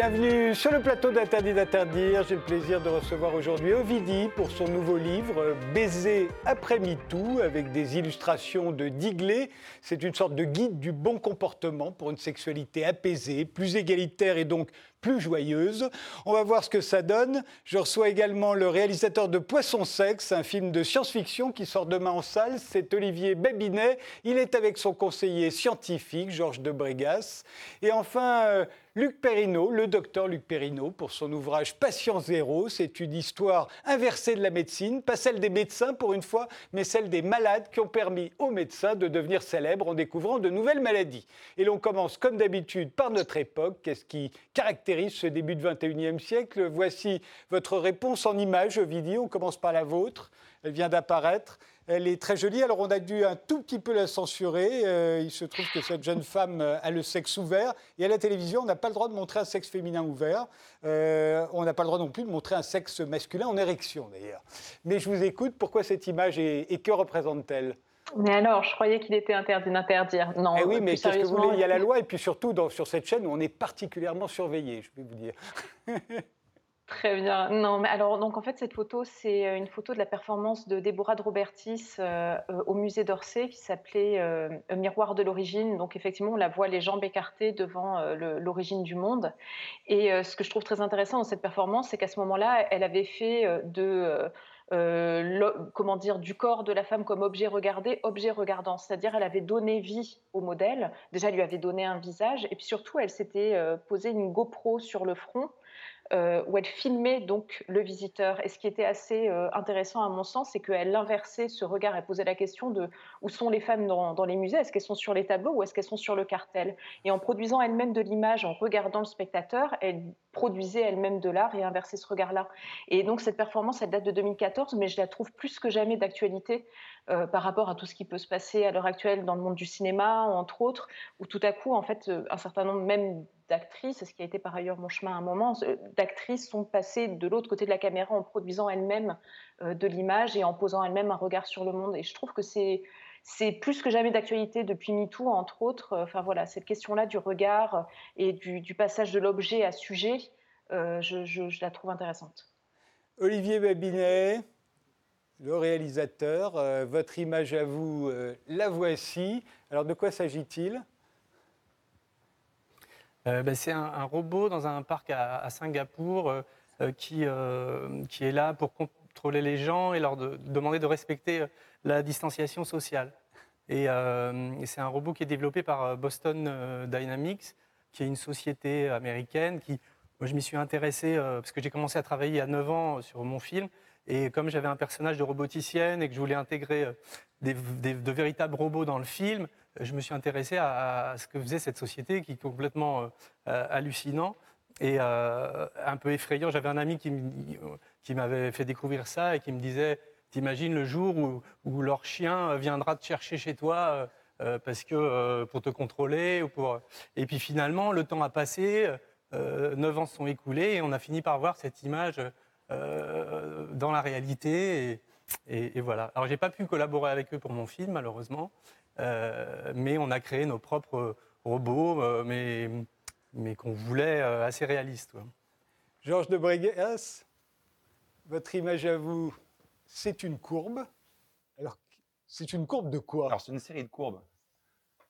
Bienvenue sur le plateau d'Interdit d'interdire. J'ai le plaisir de recevoir aujourd'hui Ovidi pour son nouveau livre Baiser après MeToo avec des illustrations de Digley. C'est une sorte de guide du bon comportement pour une sexualité apaisée, plus égalitaire et donc plus joyeuse. On va voir ce que ça donne. Je reçois également le réalisateur de Poisson Sexe, un film de science-fiction qui sort demain en salle. C'est Olivier Babinet. Il est avec son conseiller scientifique, Georges de Brégas. Et enfin, euh, Luc Perrineau, le docteur Luc Perrineau, pour son ouvrage Patient Zéro. C'est une histoire inversée de la médecine, pas celle des médecins pour une fois, mais celle des malades qui ont permis aux médecins de devenir célèbres en découvrant de nouvelles maladies. Et l'on commence comme d'habitude par notre époque. Qu'est-ce qui caractérise ce début de 21e siècle Voici votre réponse en images, vidéo. On commence par la vôtre. Elle vient d'apparaître. Elle est très jolie. Alors, on a dû un tout petit peu la censurer. Euh, il se trouve que cette jeune femme a le sexe ouvert. Et à la télévision, on n'a pas le droit de montrer un sexe féminin ouvert. Euh, on n'a pas le droit non plus de montrer un sexe masculin en érection, d'ailleurs. Mais je vous écoute. Pourquoi cette image et, que représente-t-elle? Mais alors, je croyais qu'il était interdit d'interdire. Non. Eh oui, mais qu'est-ce que vous voulez Il y a la loi, et puis surtout sur cette chaîne où on est particulièrement surveillé, je vais vous dire. Très bien. Non, mais alors, donc en fait, cette photo, c'est euh, une photo de la performance de Déborah de Robertis euh, euh, au musée d'Orsay qui s'appelait miroir de l'origine. Donc, effectivement, on la voit les jambes écartées devant l'origine du monde. Et ce que je trouve très intéressant dans cette performance, c'est qu'à ce moment-là, elle avait fait de. Comment dire, du corps de la femme comme objet regardé, objet regardant. C'est-à-dire, elle avait donné vie au modèle. Déjà, lui avait donné un visage. Et puis surtout, elle s'était posé une GoPro sur le front euh, où elle filmait donc le visiteur. Et ce qui était assez euh, intéressant à mon sens, c'est qu'elle inversait ce regard. Elle posait la question de où sont les femmes dans, les musées? Est-ce qu'elles sont sur les tableaux ou est-ce qu'elles sont sur le cartel? Et en produisant elle-même de l'image, en regardant le spectateur, elle produisait elle-même de l'art et inversait ce regard-là. Et donc cette performance, elle date de 2014, mais je la trouve plus que jamais d'actualité euh, par rapport à tout ce qui peut se passer à l'heure actuelle dans le monde du cinéma, entre autres, où tout à coup, en fait, un certain nombre même d'actrices, ce qui a été par ailleurs mon chemin à un moment, euh, d'actrices sont passées de l'autre côté de la caméra en produisant elles-mêmes euh, de l'image et en posant elles-mêmes un regard sur le monde. Et je trouve que c'est c'est plus que jamais d'actualité depuis MeToo, entre autres. Enfin voilà, cette question-là du regard et du, passage de l'objet à sujet, euh, je, la trouve intéressante. Olivier Babinet, le réalisateur, votre image à vous, la voici. Alors de quoi s'agit-il? euh, ben, c'est un, robot dans un parc à, Singapour euh, euh, qui, qui est là pour contrôler les gens et leur demander de respecter la distanciation sociale. Et, c'est un robot qui est développé par Boston Dynamics, qui est une société américaine qui, moi, je m'y suis intéressé parce que j'ai commencé à travailler à 9 ans sur mon film. Et comme j'avais un personnage de roboticienne et que je voulais intégrer de véritables robots dans le film, je me suis intéressé à, ce que faisait cette société qui est complètement euh, euh, hallucinant et euh, un peu effrayant. J'avais un ami qui m'avait fait découvrir ça et qui me disait T'imagines le jour où, leur chien viendra te chercher chez toi parce que pour te contrôler ou pour... Et puis finalement, le temps a passé, neuf ans se sont écoulés et on a fini par voir cette image dans la réalité. Et, et voilà. Alors j'ai pas pu collaborer avec eux pour mon film malheureusement, mais on a créé nos propres robots, euh, mais, mais qu'on voulait euh, assez réalistes. Georges de Brégas, votre image à vous, c'est une courbe. Alors, c'est une courbe de quoi? Alors, c'est une série de courbes.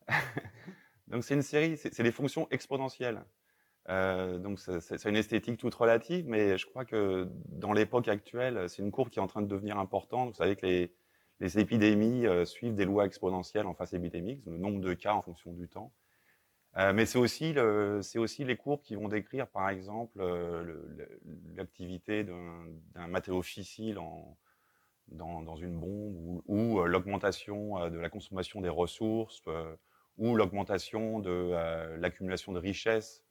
donc, c'est une série, c'est des fonctions exponentielles. donc, c'est une esthétique toute relative, mais je crois que dans l'époque actuelle, c'est une courbe qui est en train de devenir importante. Vous savez que les, les épidémies euh, suivent des lois exponentielles en phase épidémique, le nombre de cas en fonction du temps. Euh, mais c'est aussi, aussi les courbes qui vont décrire, par exemple, euh, l'activité d'un matériau fissile dans, une bombe ou l'augmentation de la consommation des ressources ou l'augmentation de l'accumulation de richesses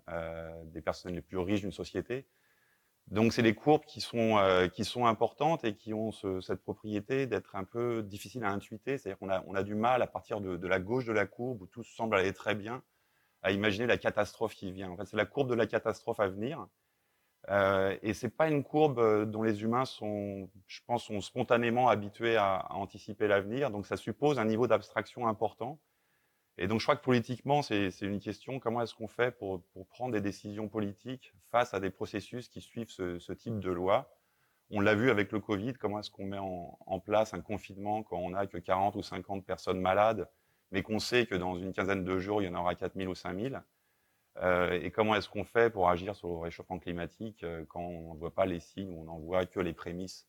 des personnes les plus riches d'une société. Donc c'est des courbes qui sont euh, qui sont importantes et qui ont ce, cette propriété d'être un peu difficiles à intuiter. C'est-à-dire qu'on a on a du mal à partir de, de, la gauche de la courbe où tout semble aller très bien à imaginer la catastrophe qui vient. En fait, c'est la courbe de la catastrophe à venir. Euh, et c'est pas une courbe euh, dont les humains sont, je pense, sont spontanément habitués à, à anticiper l'avenir. Donc ça suppose un niveau d'abstraction important. Et donc, je crois que politiquement, c'est une question comment est-ce qu'on fait pour, prendre des décisions politiques face à des processus qui suivent ce, type de loi? On l'a vu avec le Covid, comment est-ce qu'on met en, place un confinement quand on n'a que 40 ou 50 personnes malades, mais qu'on sait que dans une quinzaine de jours, il y en aura 4000 ou 5000 euh, Et comment est-ce qu'on fait pour agir sur le réchauffement climatique euh, quand on ne voit pas les signes, on n'en voit que les prémices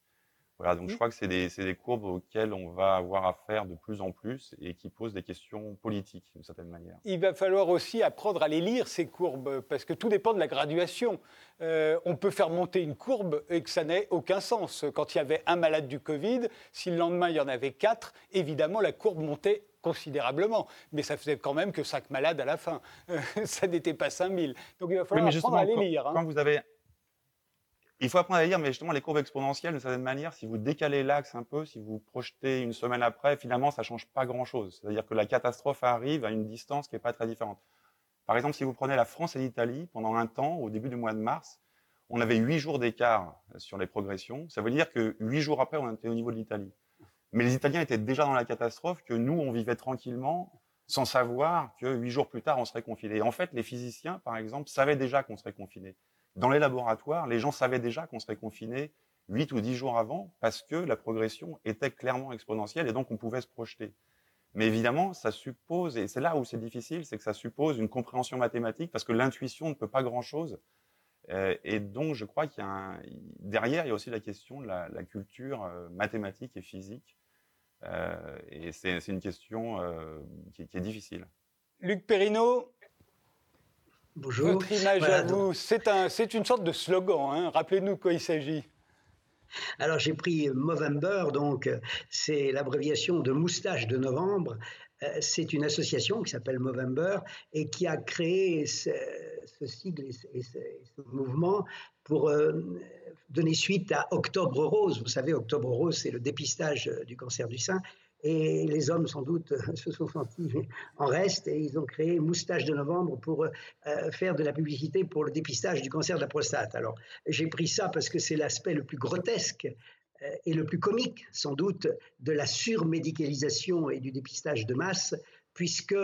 voilà, donc je mmh. crois que c'est des, des, courbes auxquelles on va avoir affaire de plus en plus et qui posent des questions politiques d'une certaine manière. Il va falloir aussi apprendre à les lire, ces courbes, parce que tout dépend de la graduation. Euh, on peut faire monter une courbe et que ça n'ait aucun sens. Quand il y avait un malade du Covid, si le lendemain il y en avait quatre, évidemment la courbe montait considérablement, mais ça faisait quand même que cinq malades à la fin. ça n'était pas 5000. Donc il va falloir apprendre à les lire. Hein. Quand vous avez il faut apprendre à lire, mais justement, les courbes exponentielles, d'une certaine manière, si vous décalez l'axe un peu, si vous projetez une semaine après, finalement, ça change pas grand-chose. C'est-à-dire que la catastrophe arrive à une distance qui n'est pas très différente. Par exemple, si vous prenez la France et l'Italie, pendant un temps, au début du mois de mars, on avait huit jours d'écart sur les progressions. Ça veut dire que huit jours après, on était au niveau de l'Italie. Mais les Italiens étaient déjà dans la catastrophe, que nous, on vivait tranquillement, sans savoir que huit jours plus tard, on serait confiné. en fait, les physiciens, par exemple, savaient déjà qu'on serait confiné. Dans les laboratoires, les gens savaient déjà qu'on serait confiné 8 ou 10 jours avant parce que la progression était clairement exponentielle et donc on pouvait se projeter. Mais évidemment, ça suppose, et c'est là où c'est difficile, c'est que ça suppose une compréhension mathématique parce que l'intuition ne peut pas grand-chose. Euh, et donc, je crois qu'il y a derrière, il y a aussi la question de la, culture euh, mathématique et physique. Euh, et c'est une question qui, qui, est difficile. Luc Perrineau, Bonjour. Votre image à vous, c'est une sorte de slogan. Hein. Rappelez-nous de quoi il s'agit. Alors j'ai pris Movember, donc c'est l'abréviation de moustache de novembre. Euh, c'est une association qui s'appelle Movember et qui a créé ce, sigle et ce, mouvement pour euh, donner suite à Octobre Rose. Vous savez, Octobre Rose, c'est le dépistage du cancer du sein. Et les hommes, sans doute, se sont sentis en reste et ils ont créé Moustache de Novembre pour euh, faire de la publicité pour le dépistage du cancer de la prostate. Alors, j'ai pris ça parce que c'est l'aspect le plus grotesque euh, et le plus comique, sans doute, de la surmédicalisation et du dépistage de masse, puisque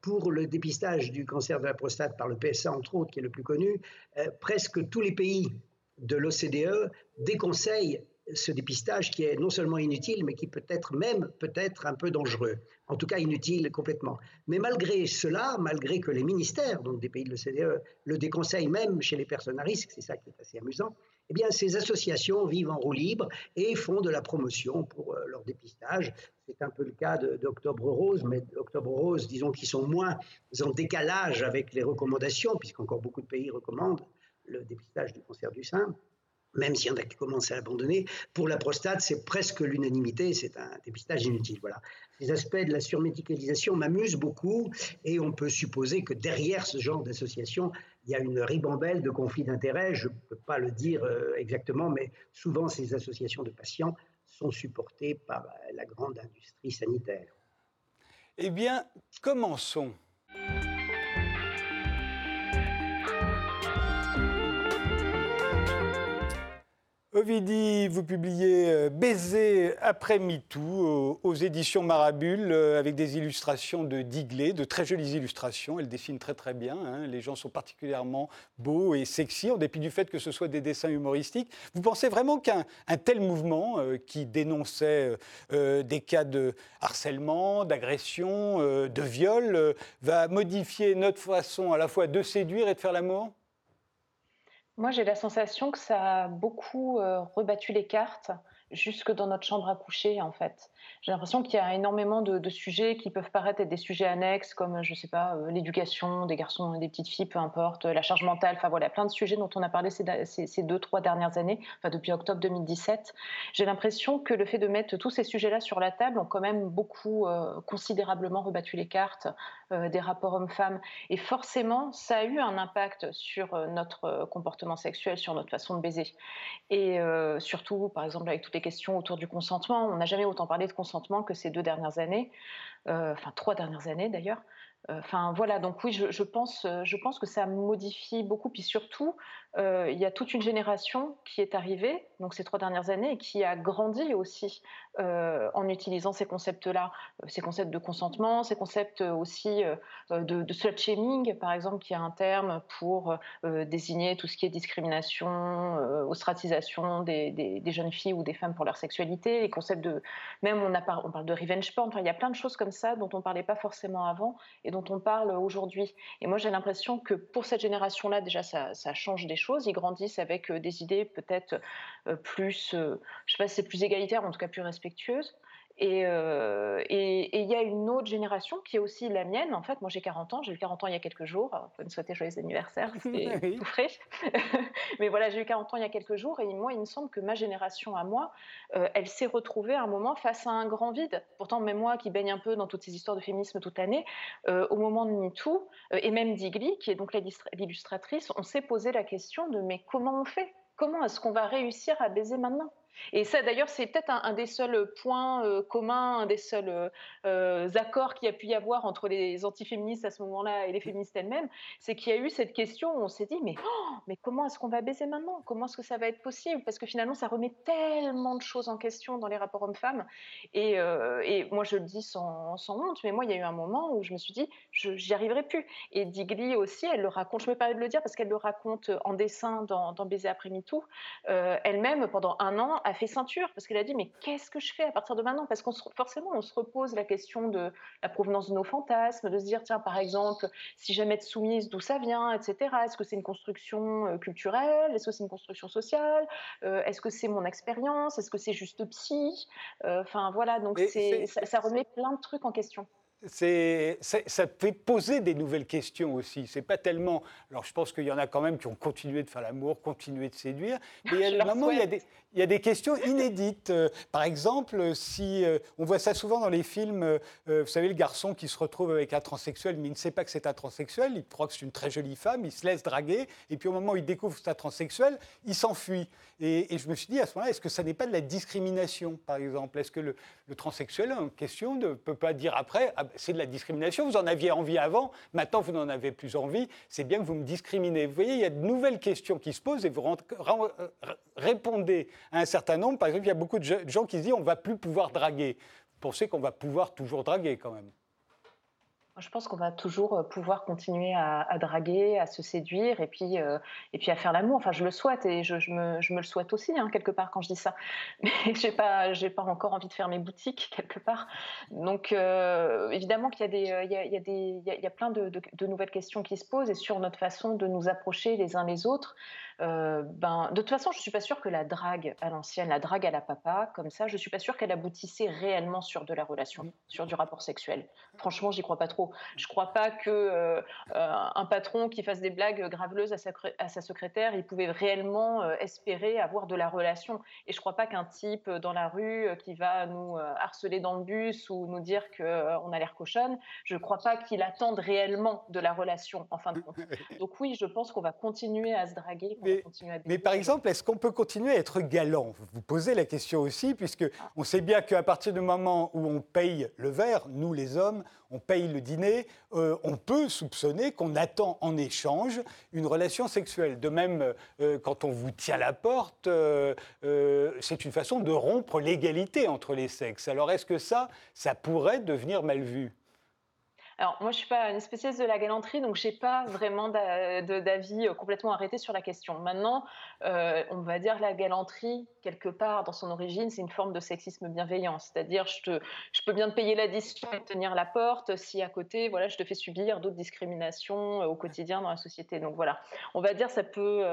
pour le dépistage du cancer de la prostate par le PSA, entre autres, qui est le plus connu, euh, presque tous les pays de l'OCDE déconseillent ce dépistage qui est non seulement inutile, mais qui peut être même peut-être un peu dangereux, en tout cas inutile complètement. Mais malgré cela, malgré que les ministères donc des pays de l'OCDE le déconseillent même chez les personnes à risque, c'est ça qui est assez amusant, eh bien ces associations vivent en roue libre et font de la promotion pour euh, leur dépistage. C'est un peu le cas d'Octobre Rose, mais Octobre Rose, disons qu'ils sont moins en décalage avec les recommandations, puisqu'encore beaucoup de pays recommandent le dépistage du cancer du sein même s'il y en a qui commencent à l'abandonner. Pour la prostate, c'est presque l'unanimité, c'est un dépistage inutile. Voilà. Les aspects de la surmédicalisation m'amusent beaucoup et on peut supposer que derrière ce genre d'association, il y a une ribambelle de conflits d'intérêts. Je ne peux pas le dire euh, exactement, mais souvent ces associations de patients sont supportées par euh, la grande industrie sanitaire. Eh bien, commençons. Ovidi, vous publiez euh, Baiser après MeToo aux, éditions Marabule euh, avec des illustrations de Digley, de très jolies illustrations. Elle dessine très très bien. Hein. Les gens sont particulièrement beaux et sexy, en dépit du fait que ce soit des dessins humoristiques. Vous pensez vraiment qu'un tel mouvement euh, qui dénonçait des cas de harcèlement, d'agression, de viol, va modifier notre façon à la fois de séduire et de faire l'amour? Moi, j'ai la sensation que ça a beaucoup euh, rebattu les cartes jusque dans notre chambre à coucher, en fait. J'ai l'impression qu'il y a énormément de, sujets qui peuvent paraître être des sujets annexes, comme, je sais pas, euh, l'éducation des garçons et des petites filles, peu importe, la charge mentale, enfin voilà, plein de sujets dont on a parlé ces, deux, trois dernières années, enfin depuis octobre 2017. J'ai l'impression que le fait de mettre tous ces sujets-là sur la table ont quand même beaucoup, euh, considérablement rebattu les cartes euh, des rapports hommes-femmes. Et forcément, ça a eu un impact sur notre comportement sexuel, sur notre façon de baiser. Et surtout, par exemple, avec toutes les questions autour du consentement, on n'a jamais autant parlé de consentement que ces deux dernières années, euh, enfin trois dernières années d'ailleurs. Enfin voilà, donc oui, je, pense, je pense que ça modifie beaucoup. Puis surtout, il y a toute une génération qui est arrivée, donc ces trois dernières années, et qui a grandi aussi en utilisant ces concepts-là, ces concepts de consentement, ces concepts aussi de, de slut shaming, par exemple, qui est un terme pour désigner tout ce qui est discrimination, ostratisation des, jeunes filles ou des femmes pour leur sexualité, les concepts de, même on, parle de revenge porn, enfin, il y a plein de choses comme ça dont on parlait pas forcément avant et dont on parle aujourd'hui. Et moi, j'ai l'impression que pour cette génération-là, déjà, ça, change des Ils grandissent avec euh, des idées peut-être euh, plus, euh, je sais pas c'est plus égalitaire, en tout cas plus Euh, et il y a une autre génération qui est aussi la mienne. En fait, moi j'ai 40 ans, j'ai eu 40 ans il y a quelques jours. On peut me souhaiter joyeux anniversaire, c'était tout frais. Mais voilà, j'ai eu 40 ans il y a quelques jours et moi, il me semble que ma génération à moi, euh, elle s'est retrouvée à un moment face à un grand vide. Pourtant, même moi qui baigne un peu dans toutes ces histoires de féminisme toute l'année, euh, au moment de MeToo, et même Digli, qui est donc l'illustratrice, on s'est posé la question de mais comment on fait? Comment est-ce qu'on va réussir à baiser maintenant? Et ça, d'ailleurs, c'est peut-être un, des seuls points euh, communs, un des seuls euh, euh, accords qu'il y a pu y avoir entre les antiféministes à ce moment-là et les féministes elles-mêmes, c'est qu'il y a eu cette question où on s'est dit, mais, oh, comment est-ce qu'on va baiser maintenant? Comment est-ce que ça va être possible? Parce que finalement, ça remet tellement de choses en question dans les rapports hommes-femmes. Et, moi, je le dis sans, sans, honte, mais moi, il y a eu un moment où je me suis dit, j'y arriverai plus. Et Digli aussi, elle le raconte, je me permets de le dire parce qu'elle le raconte en dessin dans, dans Baiser après MeToo. elle-même, pendant un an, a fait ceinture parce qu'elle a dit mais qu'est-ce que je fais à partir de maintenant? Parce qu'on forcément on se repose la question de la provenance de nos fantasmes, de se dire tiens par exemple si jamais être soumise d'où ça vient, etc. Est-ce que c'est une construction euh, culturelle? Est-ce que c'est une construction sociale? Euh, Est-ce que c'est mon expérience? Est-ce que c'est juste psy? Euh, Enfin voilà donc c'est ça, ça remet plein de trucs en question c'est, ça fait poser des nouvelles questions aussi. C'est pas tellement. Alors, je pense qu'il y en a quand même qui ont continué de faire l'amour, continué de séduire. Mais a moments, il y a, des, il y a des questions inédites. Euh, par exemple, si euh, on voit ça souvent dans les films, euh, vous savez, le garçon qui se retrouve avec un transsexuel, mais il ne sait pas que c'est un transsexuel. Il croit que c'est une très jolie femme. Il se laisse draguer. Et puis, au moment où il découvre que c'est un transsexuel, il s'enfuit. Et, je me suis dit à ce moment-là, est-ce que ça n'est pas de la discrimination, par exemple? Est-ce que le, le, transsexuel en question ne peut pas dire après ah, c'est de la discrimination. Vous en aviez envie avant, maintenant vous n'en avez plus envie. C'est bien que vous me discriminez. Vous voyez, il y a de nouvelles questions qui se posent et vous euh, répondez à un certain nombre. Par exemple, il y a beaucoup de gens qui se disent on ne va plus pouvoir draguer. Vous pensez qu'on va pouvoir toujours draguer quand même je pense qu'on va toujours euh, pouvoir continuer à, draguer, à se séduire et puis, euh, et puis à faire l'amour. Enfin, je le souhaite et je, me, je me, le souhaite aussi, hein, quelque part, quand je dis ça. Mais je n'ai pas, pas encore envie de faire mes boutiques, quelque part. Donc, euh, évidemment qu'il y, a a plein de, de, nouvelles questions qui se posent et sur notre façon de nous approcher les uns les autres. Ben, de toute façon, je ne suis pas sûre que la drague à l'ancienne, la drague à la papa, comme ça, je ne suis pas sûre qu'elle aboutissait réellement sur de la relation, sur du rapport sexuel. Franchement, j'y crois pas trop. Je ne crois pas que euh, un patron qui fasse des blagues graveleuses à sa, secrétaire, il pouvait réellement euh, espérer avoir de la relation. Et je ne crois pas qu'un type dans la rue euh, qui va nous harceler dans le bus ou nous dire qu'on a l'air cochonne, je ne crois pas qu'il attende réellement de la relation en fin de compte. Donc oui, je pense qu'on va continuer à se draguer. Mais, mais par exemple, est-ce qu'on peut continuer à être galant? Vous posez la question aussi, puisque ah. on sait bien qu'à partir du moment où on paye le verre, nous les hommes, on paye le dîner, euh, on peut soupçonner qu'on attend en échange une relation sexuelle. De même, euh, quand on vous tient la porte, euh, c'est une façon de rompre l'égalité entre les sexes. Alors est-ce que ça, ça pourrait devenir mal vu? Alors, moi, je suis pas une spécialiste de la galanterie, donc je n'ai pas vraiment d'avis euh, complètement arrêté sur la question. Maintenant, euh, on va dire la galanterie, quelque part, dans son origine, c'est une forme de sexisme bienveillant. C'est-à-dire, je, je peux bien te payer l'addition et tenir la porte si à côté, voilà, je te fais subir d'autres discriminations euh, au quotidien dans la société. Donc voilà, on va dire, ça peut.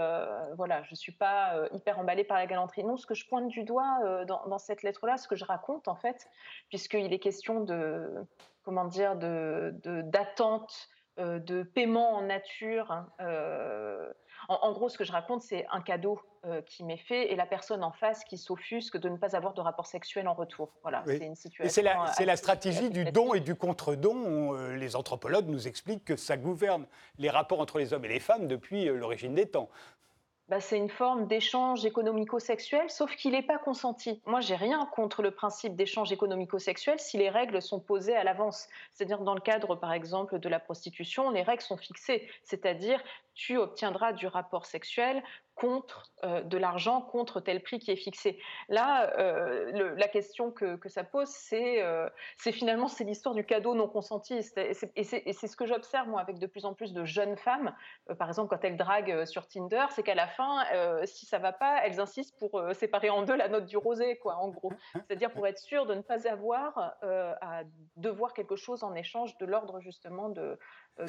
voilà, je suis pas hyper emballée par la galanterie. Non, ce que je pointe du doigt dans, dans cette lettre-là, ce que je raconte, en fait, puisqu'il est question de comment dire, d'attente, de, euh, de, paiement en nature. Hein, euh, en, gros, ce que je raconte, c'est un cadeau euh, qui m'est fait et la personne en face qui s'offusque de ne pas avoir de rapport sexuel en retour. Voilà, c'est une situation. C'est la, la, stratégie du don et du contre-don. les anthropologues nous expliquent que ça gouverne les rapports entre les hommes et les femmes depuis l'origine des temps. Bah, c'est une forme d'échange économico-sexuel, sauf qu'il n'est pas consenti. Moi, j'ai rien contre le principe d'échange économico-sexuel si les règles sont posées à l'avance. C'est-à-dire dans le cadre, par exemple, de la prostitution, les règles sont fixées. C'est-à-dire, tu obtiendras du rapport sexuel contre euh, de l'argent, contre tel prix qui est fixé. Là, euh, la question que, ça pose, euh, c'est finalement c'est l'histoire du cadeau non consenti. Et c'est ce que j'observe moi avec de plus en plus de jeunes femmes, par exemple quand elles draguent sur Tinder, c'est qu'à la fin, si ça va pas, elles insistent pour séparer en deux la note du rosé, quoi, en gros. C'est-à-dire pour être sûr de ne pas avoir à devoir quelque chose en échange de l'ordre justement de,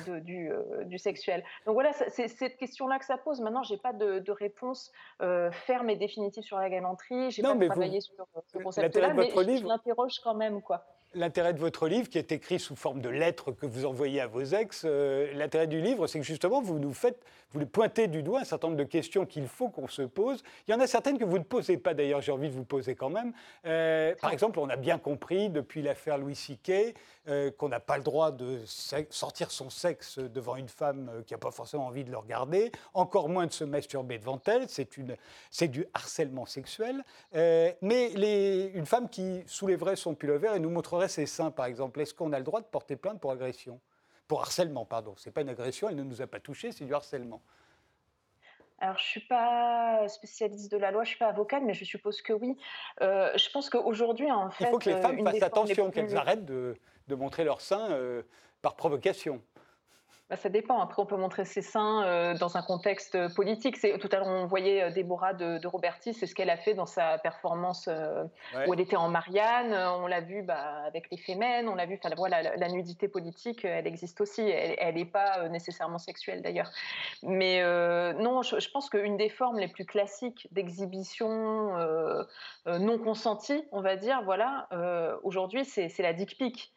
de, du, du, sexuel. Donc voilà, c'est cette question-là que ça pose. Maintenant, j'ai pas de, de réponse euh, ferme et définitive sur la galanterie. J'ai pas travaillé sur euh, ce concept-là, mais je m'interroge quand même, quoi l'intérêt de votre livre, qui est écrit sous forme de lettres que vous envoyez à vos ex, euh, l'intérêt du livre, c'est que justement, vous nous faites, vous pointez du doigt un certain nombre de questions qu'il faut qu'on se pose. Il y en a certaines que vous ne posez pas, d'ailleurs, j'ai envie de vous poser quand même. Euh, par exemple, on a bien compris, depuis l'affaire Louis Siquet, euh, qu'on n'a pas le droit de sortir son sexe devant une femme qui n'a pas forcément envie de le regarder, encore moins de se masturber devant elle. C'est du harcèlement sexuel. mais les, une femme qui soulèverait son pullover et nous montrerait ses seins, par exemple, est-ce qu'on a le droit de porter plainte pour agression? Pour harcèlement, pardon. Ce n'est pas une agression, elle ne nous a pas touchés, c'est du harcèlement. Alors, je ne suis pas spécialiste de la loi, je ne suis pas avocate, mais je suppose que oui. Euh, je pense qu'aujourd'hui, en fait. Il faut que les femmes fassent attention, qu'elles arrêtent de, montrer leurs seins euh, par provocation. Bah, ça dépend. Après, on peut montrer ses seins euh, dans un contexte politique. Tout à l'heure, on voyait euh, Déborah de, de Roberti, c'est ce qu'elle a fait dans sa performance euh, où elle était en Marianne. On l'a vu bah, avec les Fémènes, on l'a vu, voilà, la, nudité politique, elle existe aussi. Elle n'est pas nécessairement sexuelle d'ailleurs. Mais non, je, je pense qu'une des formes les plus classiques d'exhibition non consentie, on va dire, voilà, aujourd'hui, c'est la dick pic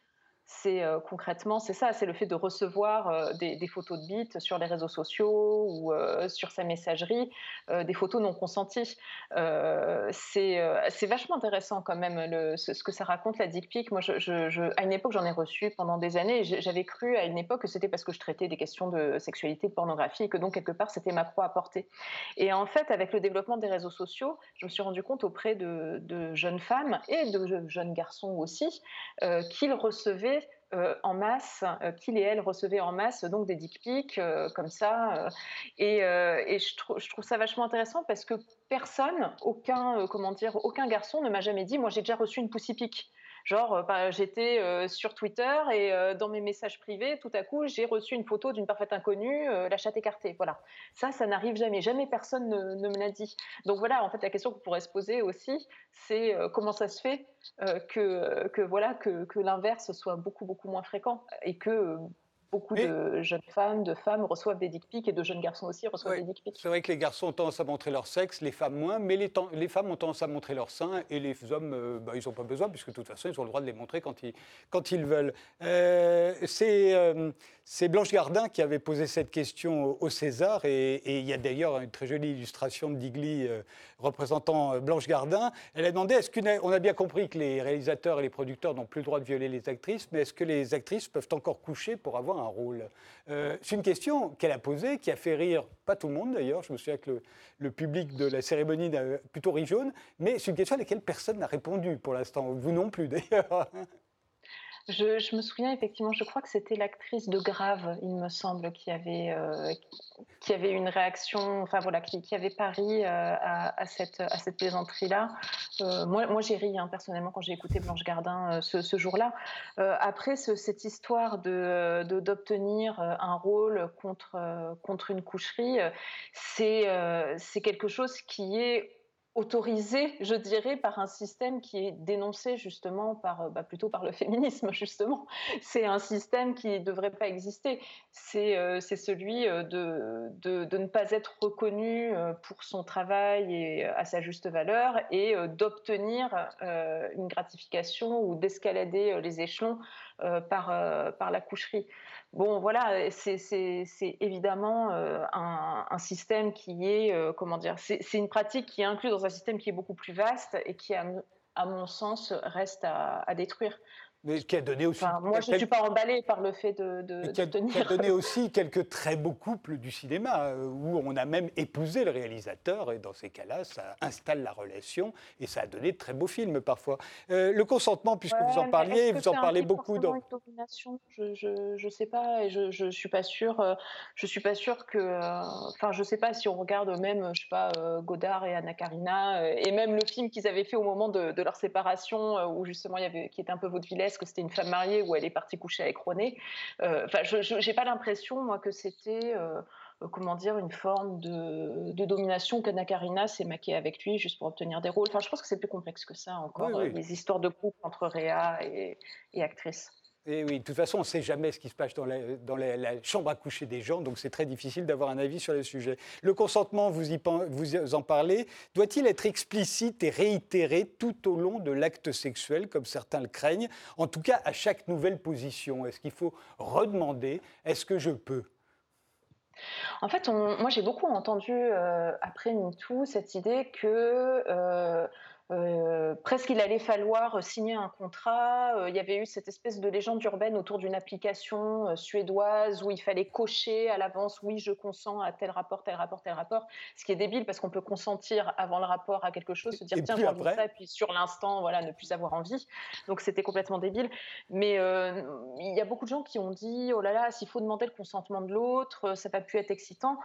c'est euh, concrètement, c'est ça, c'est le fait de recevoir euh, des, photos de bites sur les réseaux sociaux ou euh, sur sa messagerie, des photos non consenties. c'est vachement intéressant quand même ce, que ça raconte la dick pic. Moi, à une époque, j'en ai reçu pendant des années. J'avais cru à une époque que c'était parce que je traitais des questions de sexualité, de pornographie, et que donc quelque part c'était ma croix à porter. Et en fait, avec le développement des réseaux sociaux, je me suis rendu compte auprès de jeunes femmes et de jeunes garçons aussi qu'ils recevaient euh, en masse, euh, qu'il et elle recevaient en masse donc des dick pics euh, comme ça. et, je, trouve ça vachement intéressant parce que personne, aucun, comment dire, aucun garçon ne m'a jamais dit, moi j'ai déjà reçu une pussy pic. Genre, euh, bah, j'étais euh, sur Twitter et euh, dans mes messages privés, tout à coup, j'ai reçu une photo d'une parfaite inconnue, la chatte écartée. Voilà. Ça, ça n'arrive jamais. Jamais personne ne, me l'a dit. Donc voilà, en fait, la question qu'on pourrait se poser aussi, c'est comment ça se fait que, que, voilà, que, que l'inverse soit beaucoup, beaucoup moins fréquent et que Beaucoup de jeunes femmes, de femmes reçoivent des dick pics et de jeunes garçons aussi reçoivent des dick pics. C'est vrai que les garçons ont tendance à montrer leur sexe, les femmes moins, mais les, les femmes ont tendance à montrer leur sein et les hommes, euh, bah, ils n'ont pas besoin puisque de toute façon, ils ont le droit de les montrer quand ils, quand ils veulent. Euh, euh, c'est Blanche Gardin qui avait posé cette question au, César et, il y a d'ailleurs une très jolie illustration de Digli représentant Blanche Gardin. Elle a demandé, est-ce qu'on a bien compris que les réalisateurs et les producteurs n'ont plus le droit de violer les actrices, mais est-ce que les actrices peuvent encore coucher pour avoir un rôle. Euh, C'est une question qu'elle a posée, qui a fait rire, pas tout le monde d'ailleurs, je me souviens que le, public de la cérémonie a plutôt ri jaune, mais c'est une question à laquelle personne n'a répondu pour l'instant, vous non plus d'ailleurs. Je, me souviens effectivement, je crois que c'était l'actrice de Grave, il me semble, qui avait, euh, qui avait une réaction, enfin voilà, qui, avait pari euh, à, cette, à cette plaisanterie-là. Euh, moi, moi j'ai ri hein, personnellement quand j'ai écouté Blanche Gardin ce, jour-là. après, cette histoire de, d'obtenir un rôle contre, contre une coucherie, c'est, c'est quelque chose qui est autorisé, je dirais, par un système qui est dénoncé justement par, euh, bah, plutôt par le féminisme, justement. C'est un système qui ne devrait pas exister. C'est euh, celui euh, de, de, ne pas être reconnu pour son travail et à sa juste valeur et d'obtenir une gratification ou d'escalader les échelons par, par la coucherie. Bon, voilà, c'est évidemment euh, un, système qui est, euh, comment dire, c'est une pratique qui est inclue dans un système qui est beaucoup plus vaste et qui, à, mon sens, reste à, détruire. Mais qui a donné aussi. moi, je ne suis pas emballée par le fait de, de, qui a, tenir. Qui a donné aussi quelques très beaux couples du cinéma, euh, où on a même épousé le réalisateur, et dans ces cas-là, ça installe la relation, et ça a donné de très beaux films parfois. Euh, le consentement, puisque vous en parliez, vous en parlez beaucoup. Dans... Domination? Je ne sais pas, et je ne suis pas sûre. Euh, je suis pas sûre que. Enfin, je ne sais pas si on regarde même, je sais pas, Godard et Anna Karina, et même le film qu'ils avaient fait au moment de, de leur séparation, où justement il y avait, qui était un peu vaudevillesque que c'était une femme mariée ou elle est partie coucher avec René. Euh, enfin, je n'ai pas l'impression, moi, que c'était euh, comment dire, une forme de, domination qu'Anna Karina s'est maquée avec lui juste pour obtenir des rôles. Enfin, je pense que c'est plus complexe que ça encore, les histoires de couple entre Réa et, et actrice. Oui, de toute façon, on ne sait jamais ce qui se passe dans, la, dans la, chambre à coucher des gens, donc c'est très difficile d'avoir un avis sur le sujet. Le consentement, vous, y, vous en parlez, doit-il être explicite et réitéré tout au long de l'acte sexuel, comme certains le craignent En tout cas, à chaque nouvelle position, est-ce qu'il faut redemander? Est-ce que je peux? En fait, moi j'ai beaucoup entendu euh, après MeToo cette idée que euh, euh, presque il allait falloir signer un contrat. Euh, il y avait eu cette espèce de légende urbaine autour d'une application euh, suédoise où il fallait cocher à l'avance oui je consens à tel rapport, tel rapport, tel rapport. Ce qui est débile parce qu'on peut consentir avant le rapport à quelque chose, se dire tiens j'ai envie de ça et puis sur l'instant voilà ne plus avoir envie. Donc c'était complètement débile. Mais il y a beaucoup de gens qui ont dit oh là là s'il faut demander le consentement de l'autre ça n'a pas pu être excitant.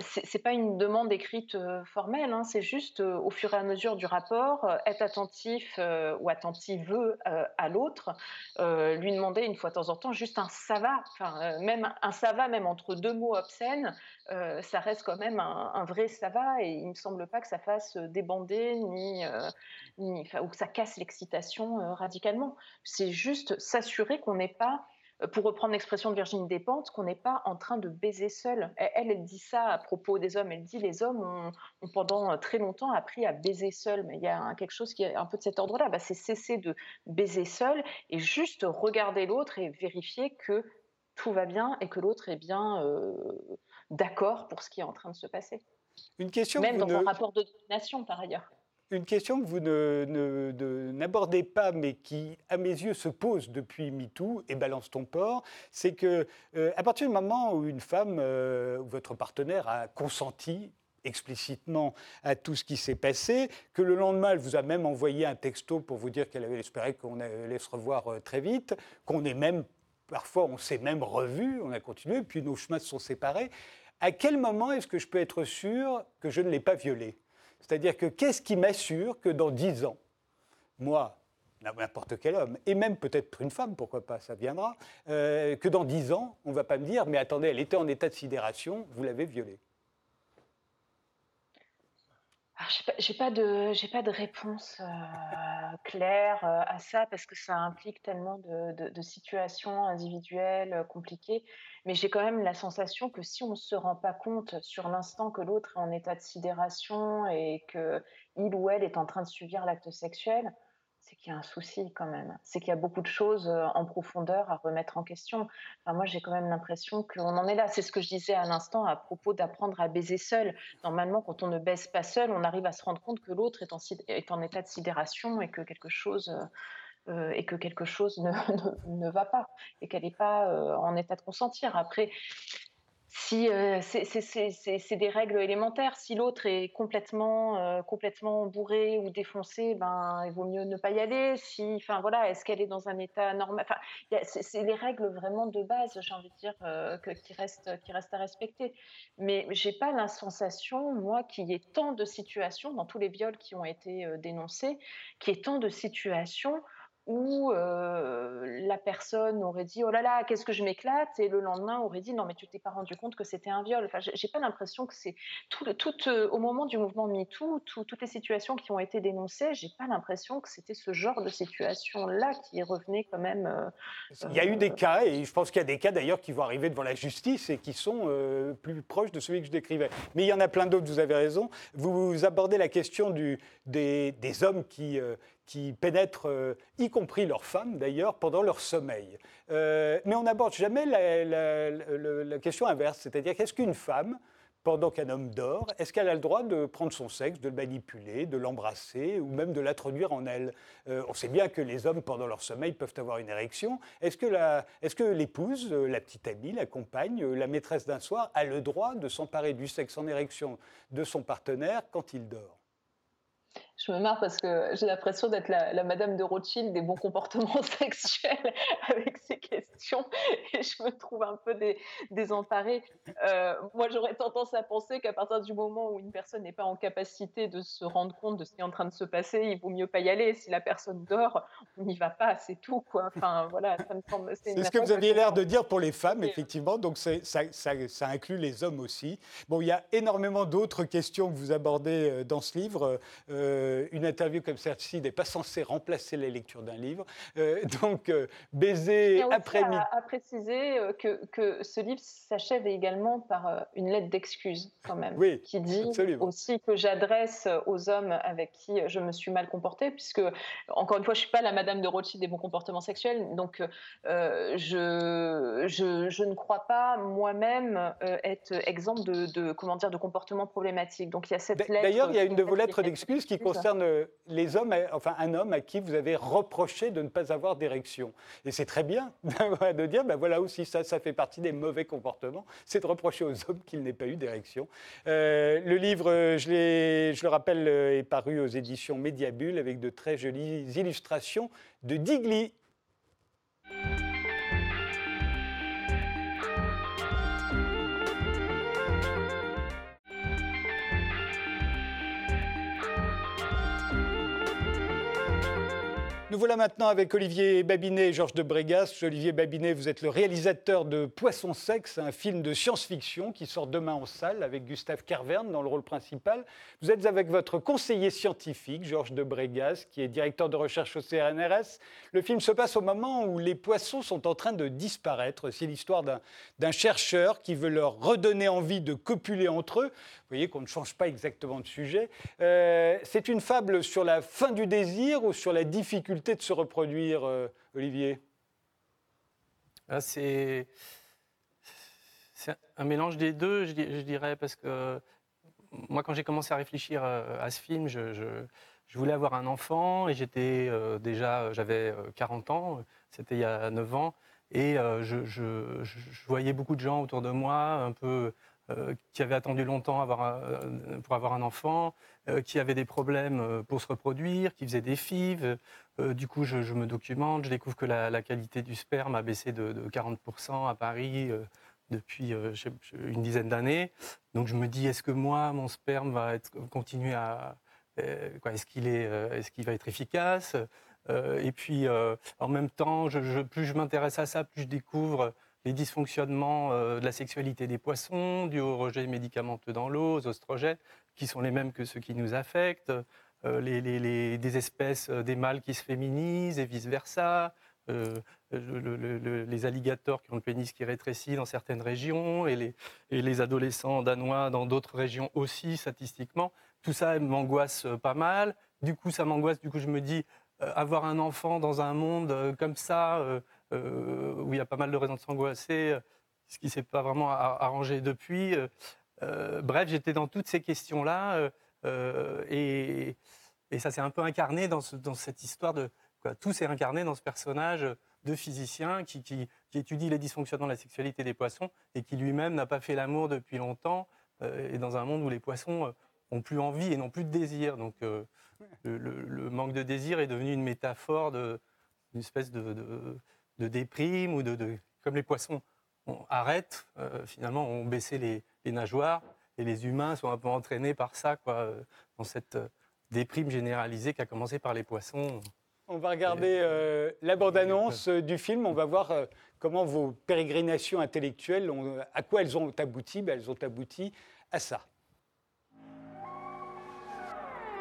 c'est pas une demande écrite formelle, hein, c'est juste au fur et à mesure du rapport euh, être attentif euh, ou attentive euh, à l'autre, lui demander une fois de temps en temps juste un ça va, enfin, même un ça va, même entre deux mots obscènes, ça reste quand même un, vrai ça va et il me semble pas que ça fasse débander ni, ni ou que ça casse l'excitation radicalement. C'est juste s'assurer qu'on n'est pas pour reprendre l'expression de Virginie Despentes, qu'on n'est pas en train de baiser seul. Elle, elle dit ça à propos des hommes. Elle dit les hommes ont, pendant très longtemps appris à baiser seul. Mais il y a quelque chose qui est un peu de cet ordre-là. Bah, c'est cesser de baiser seul et juste regarder l'autre et vérifier que tout va bien et que l'autre est bien euh, d'accord pour ce qui est en train de se passer. Une question Même dans un rapport de domination, par ailleurs. Une question que vous n'abordez pas, mais qui, à mes yeux, se pose depuis MeToo et Balance ton port, c'est que euh, à partir du moment où une femme euh, votre partenaire a consenti explicitement à tout ce qui s'est passé, que le lendemain, elle vous a même envoyé un texto pour vous dire qu'elle avait espéré qu'on allait se revoir euh, très vite, qu'on est même, parfois, on s'est même revu, on a continué, puis nos chemins se sont séparés. À quel moment est-ce que je peux être sûr que je ne l'ai pas violée? C'est-à-dire que qu'est-ce qui m'assure que dans dix ans, moi, n'importe quel homme, et même peut-être une femme, pourquoi pas, ça viendra, euh, que dans dix ans, on ne va pas me dire, mais attendez, elle était en état de sidération, vous l'avez violée. Je n'ai pas, de, pas de réponse euh, claire euh, à ça parce que ça implique tellement de, situations individuelles euh, compliquées. Mais j'ai quand même la sensation que si on ne se rend pas compte sur l'instant que l'autre est en état de sidération et qu'il ou elle est en train de subir l'acte sexuel, c'est qu'il y a un souci quand même. C'est qu'il y a beaucoup de choses euh, en profondeur à remettre en question. Enfin, moi, j'ai quand même l'impression qu'on en est là. C'est ce que je disais à l'instant à propos d'apprendre à baiser seul. Normalement, quand on ne baise pas seul, on arrive à se rendre compte que l'autre est en, état de sidération et que quelque chose, euh, euh, et que quelque chose ne, va pas et qu'elle n'est pas en état de consentir. Après, si euh, c'est des règles élémentaires, si l'autre est complètement, euh, complètement bourré ou défoncé, ben il vaut mieux ne pas y aller. Si, enfin voilà, est-ce qu'elle est dans un état normal? Enfin, c'est les règles vraiment de base, j'ai envie de dire, euh, que, qui restent, qui restent à respecter. Mais j'ai pas la sensation, moi, qu'il y ait tant de situations dans tous les viols qui ont été dénoncés, qu'il y ait tant de situations où la personne aurait dit oh là là qu'est-ce que je m'éclate? Et le lendemain aurait dit non mais tu t'es pas rendu compte que c'était un viol. Enfin j'ai pas l'impression que c'est tout, tout au moment du mouvement MeToo toutes les situations qui ont été dénoncées j'ai pas l'impression que c'était ce genre de situation là qui revenait quand même. Il y a eu des cas et je pense qu'il y a des cas d'ailleurs qui vont arriver devant la justice et qui sont plus proches de celui que je décrivais. Mais il y en a plein d'autres. Vous avez raison. Vous, abordez la question du, des, des hommes qui qui pénètrent, euh, y compris leurs femmes d'ailleurs, pendant leur sommeil. Euh, mais on n'aborde jamais la, question inverse, c'est-à-dire qu'est-ce qu'une femme pendant qu'un homme dort, est-ce qu'elle a le droit de prendre son sexe, de le manipuler, de l'embrasser ou même de l'introduire en elle? Euh, On sait bien que les hommes, pendant leur sommeil, peuvent avoir une érection. Est-ce que l'épouse, euh, la, petite amie, la compagne, la maîtresse d'un soir a le droit de s'emparer du sexe en érection de son partenaire quand il dort? Je me marre parce que j'ai l'impression d'être la, madame de Rothschild des bons comportements sexuels avec ces questions et je me trouve un peu désemparée. Euh, moi, j'aurais tendance à penser qu'à partir du moment où une personne n'est pas en capacité de se rendre compte de ce qui est en train de se passer, il vaut mieux pas y aller. Si la personne dort, on n'y va pas, c'est tout. Quoi. Enfin, voilà, ça me semble. C'est ce que vous aviez l'air de dire pour les femmes, effectivement. Donc, ça, ça, ça, inclut les hommes aussi. Bon, il y a énormément d'autres questions que vous abordez euh, dans ce livre. Euh, euh, une interview comme celle-ci n'est pas censée remplacer la lecture d'un livre. Euh, donc, euh, baiser après-midi. À, à préciser que, que ce livre s'achève également par une lettre d'excuse, quand même, oui, qui dit aussi que j'adresse aux hommes avec qui je me suis mal comportée, puisque, encore une fois, je ne suis pas la madame de Rothschild des bons comportements sexuels, donc je, je, je, ne crois pas moi-même être exemple de, de, comment dire, de comportements problématiques. Donc, il y a cette lettre. D'ailleurs, il y a une de vos lettres d'excuse qui concerne concerne euh, les hommes, enfin un homme à qui vous avez reproché de ne pas avoir d'érection. Et c'est très bien de dire, ben voilà aussi, ça, ça fait partie des mauvais comportements, c'est de reprocher aux hommes qu'ils n'aient pas eu d'érection. Euh, le livre, je, je, le rappelle, euh, est paru aux éditions Mediabule avec de très jolies illustrations de Digli. Nous voilà maintenant avec Olivier Babinet et Georges de Brégas. Olivier Babinet, vous êtes le réalisateur de Poisson sexe, un film de science-fiction qui sort demain en salle avec Gustave Carverne dans le rôle principal. Vous êtes avec votre conseiller scientifique, Georges de Brégas, qui est directeur de recherche au CRNRS. Le film se passe au moment où les poissons sont en train de disparaître. C'est l'histoire d'un chercheur qui veut leur redonner envie de copuler entre eux. Vous voyez qu'on ne change pas exactement de sujet. Euh, c'est une fable sur la fin du désir ou sur la difficulté de se reproduire, euh, Olivier? Ah, C'est un mélange des deux, je, dirais, parce que moi, quand j'ai commencé à réfléchir euh, à ce film, je, voulais avoir un enfant et j'étais euh, déjà, j'avais 40 ans, c'était il y a 9 ans, et je, voyais beaucoup de gens autour de moi, un peu qui avaient attendu longtemps pour avoir un enfant, qui avaient des problèmes pour se reproduire, qui faisaient des fives, euh, du coup, je, me documente, je découvre que la, qualité du sperme a baissé de, 40% à Paris euh, depuis euh, une dizaine d'années. Donc je me dis, est-ce que moi, mon sperme va être, continuer à... est-ce qu'il est, est, qu'il va être efficace? Et puis, en même temps, plus je m'intéresse à ça, plus je découvre les dysfonctionnements de la sexualité des poissons, du au rejet médicamenteux dans l'eau, aux oestrogènes, qui sont les mêmes que ceux qui nous affectent. Euh, les, des espèces, euh, des mâles qui se féminisent et vice-versa, euh, les alligators qui ont le pénis qui rétrécit dans certaines régions et les, et les adolescents danois dans d'autres régions aussi, statistiquement. Tout ça m'angoisse pas mal. Du coup, ça m'angoisse. Du coup, je me dis, avoir un enfant dans un monde comme ça, où il y a pas mal de raisons de s'angoisser, ce qui s'est pas vraiment arrangé depuis. bref, j'étais dans toutes ces questions-là. Euh, et, ça s'est un peu incarné dans, cette histoire de. tout s'est incarné dans ce personnage de physicien qui, étudie les dysfonctionnements de la sexualité des poissons et qui lui-même n'a pas fait l'amour depuis longtemps euh, et dans un monde où les poissons euh, ont plus envie et n'ont plus de désir. Donc le, manque de désir est devenu une métaphore d'une espèce de, déprime ou de, comme les poissons arrêtent, finalement ont baissé les nageoires et les humains sont un peu entraînés par ça, quoi, euh, dans cette euh, déprime généralisée qui a commencé par les poissons. On va regarder euh, la bande-annonce du film. On va voir comment vos pérégrinations intellectuelles, à quoi elles ont abouti. Ben, elles ont abouti à ça.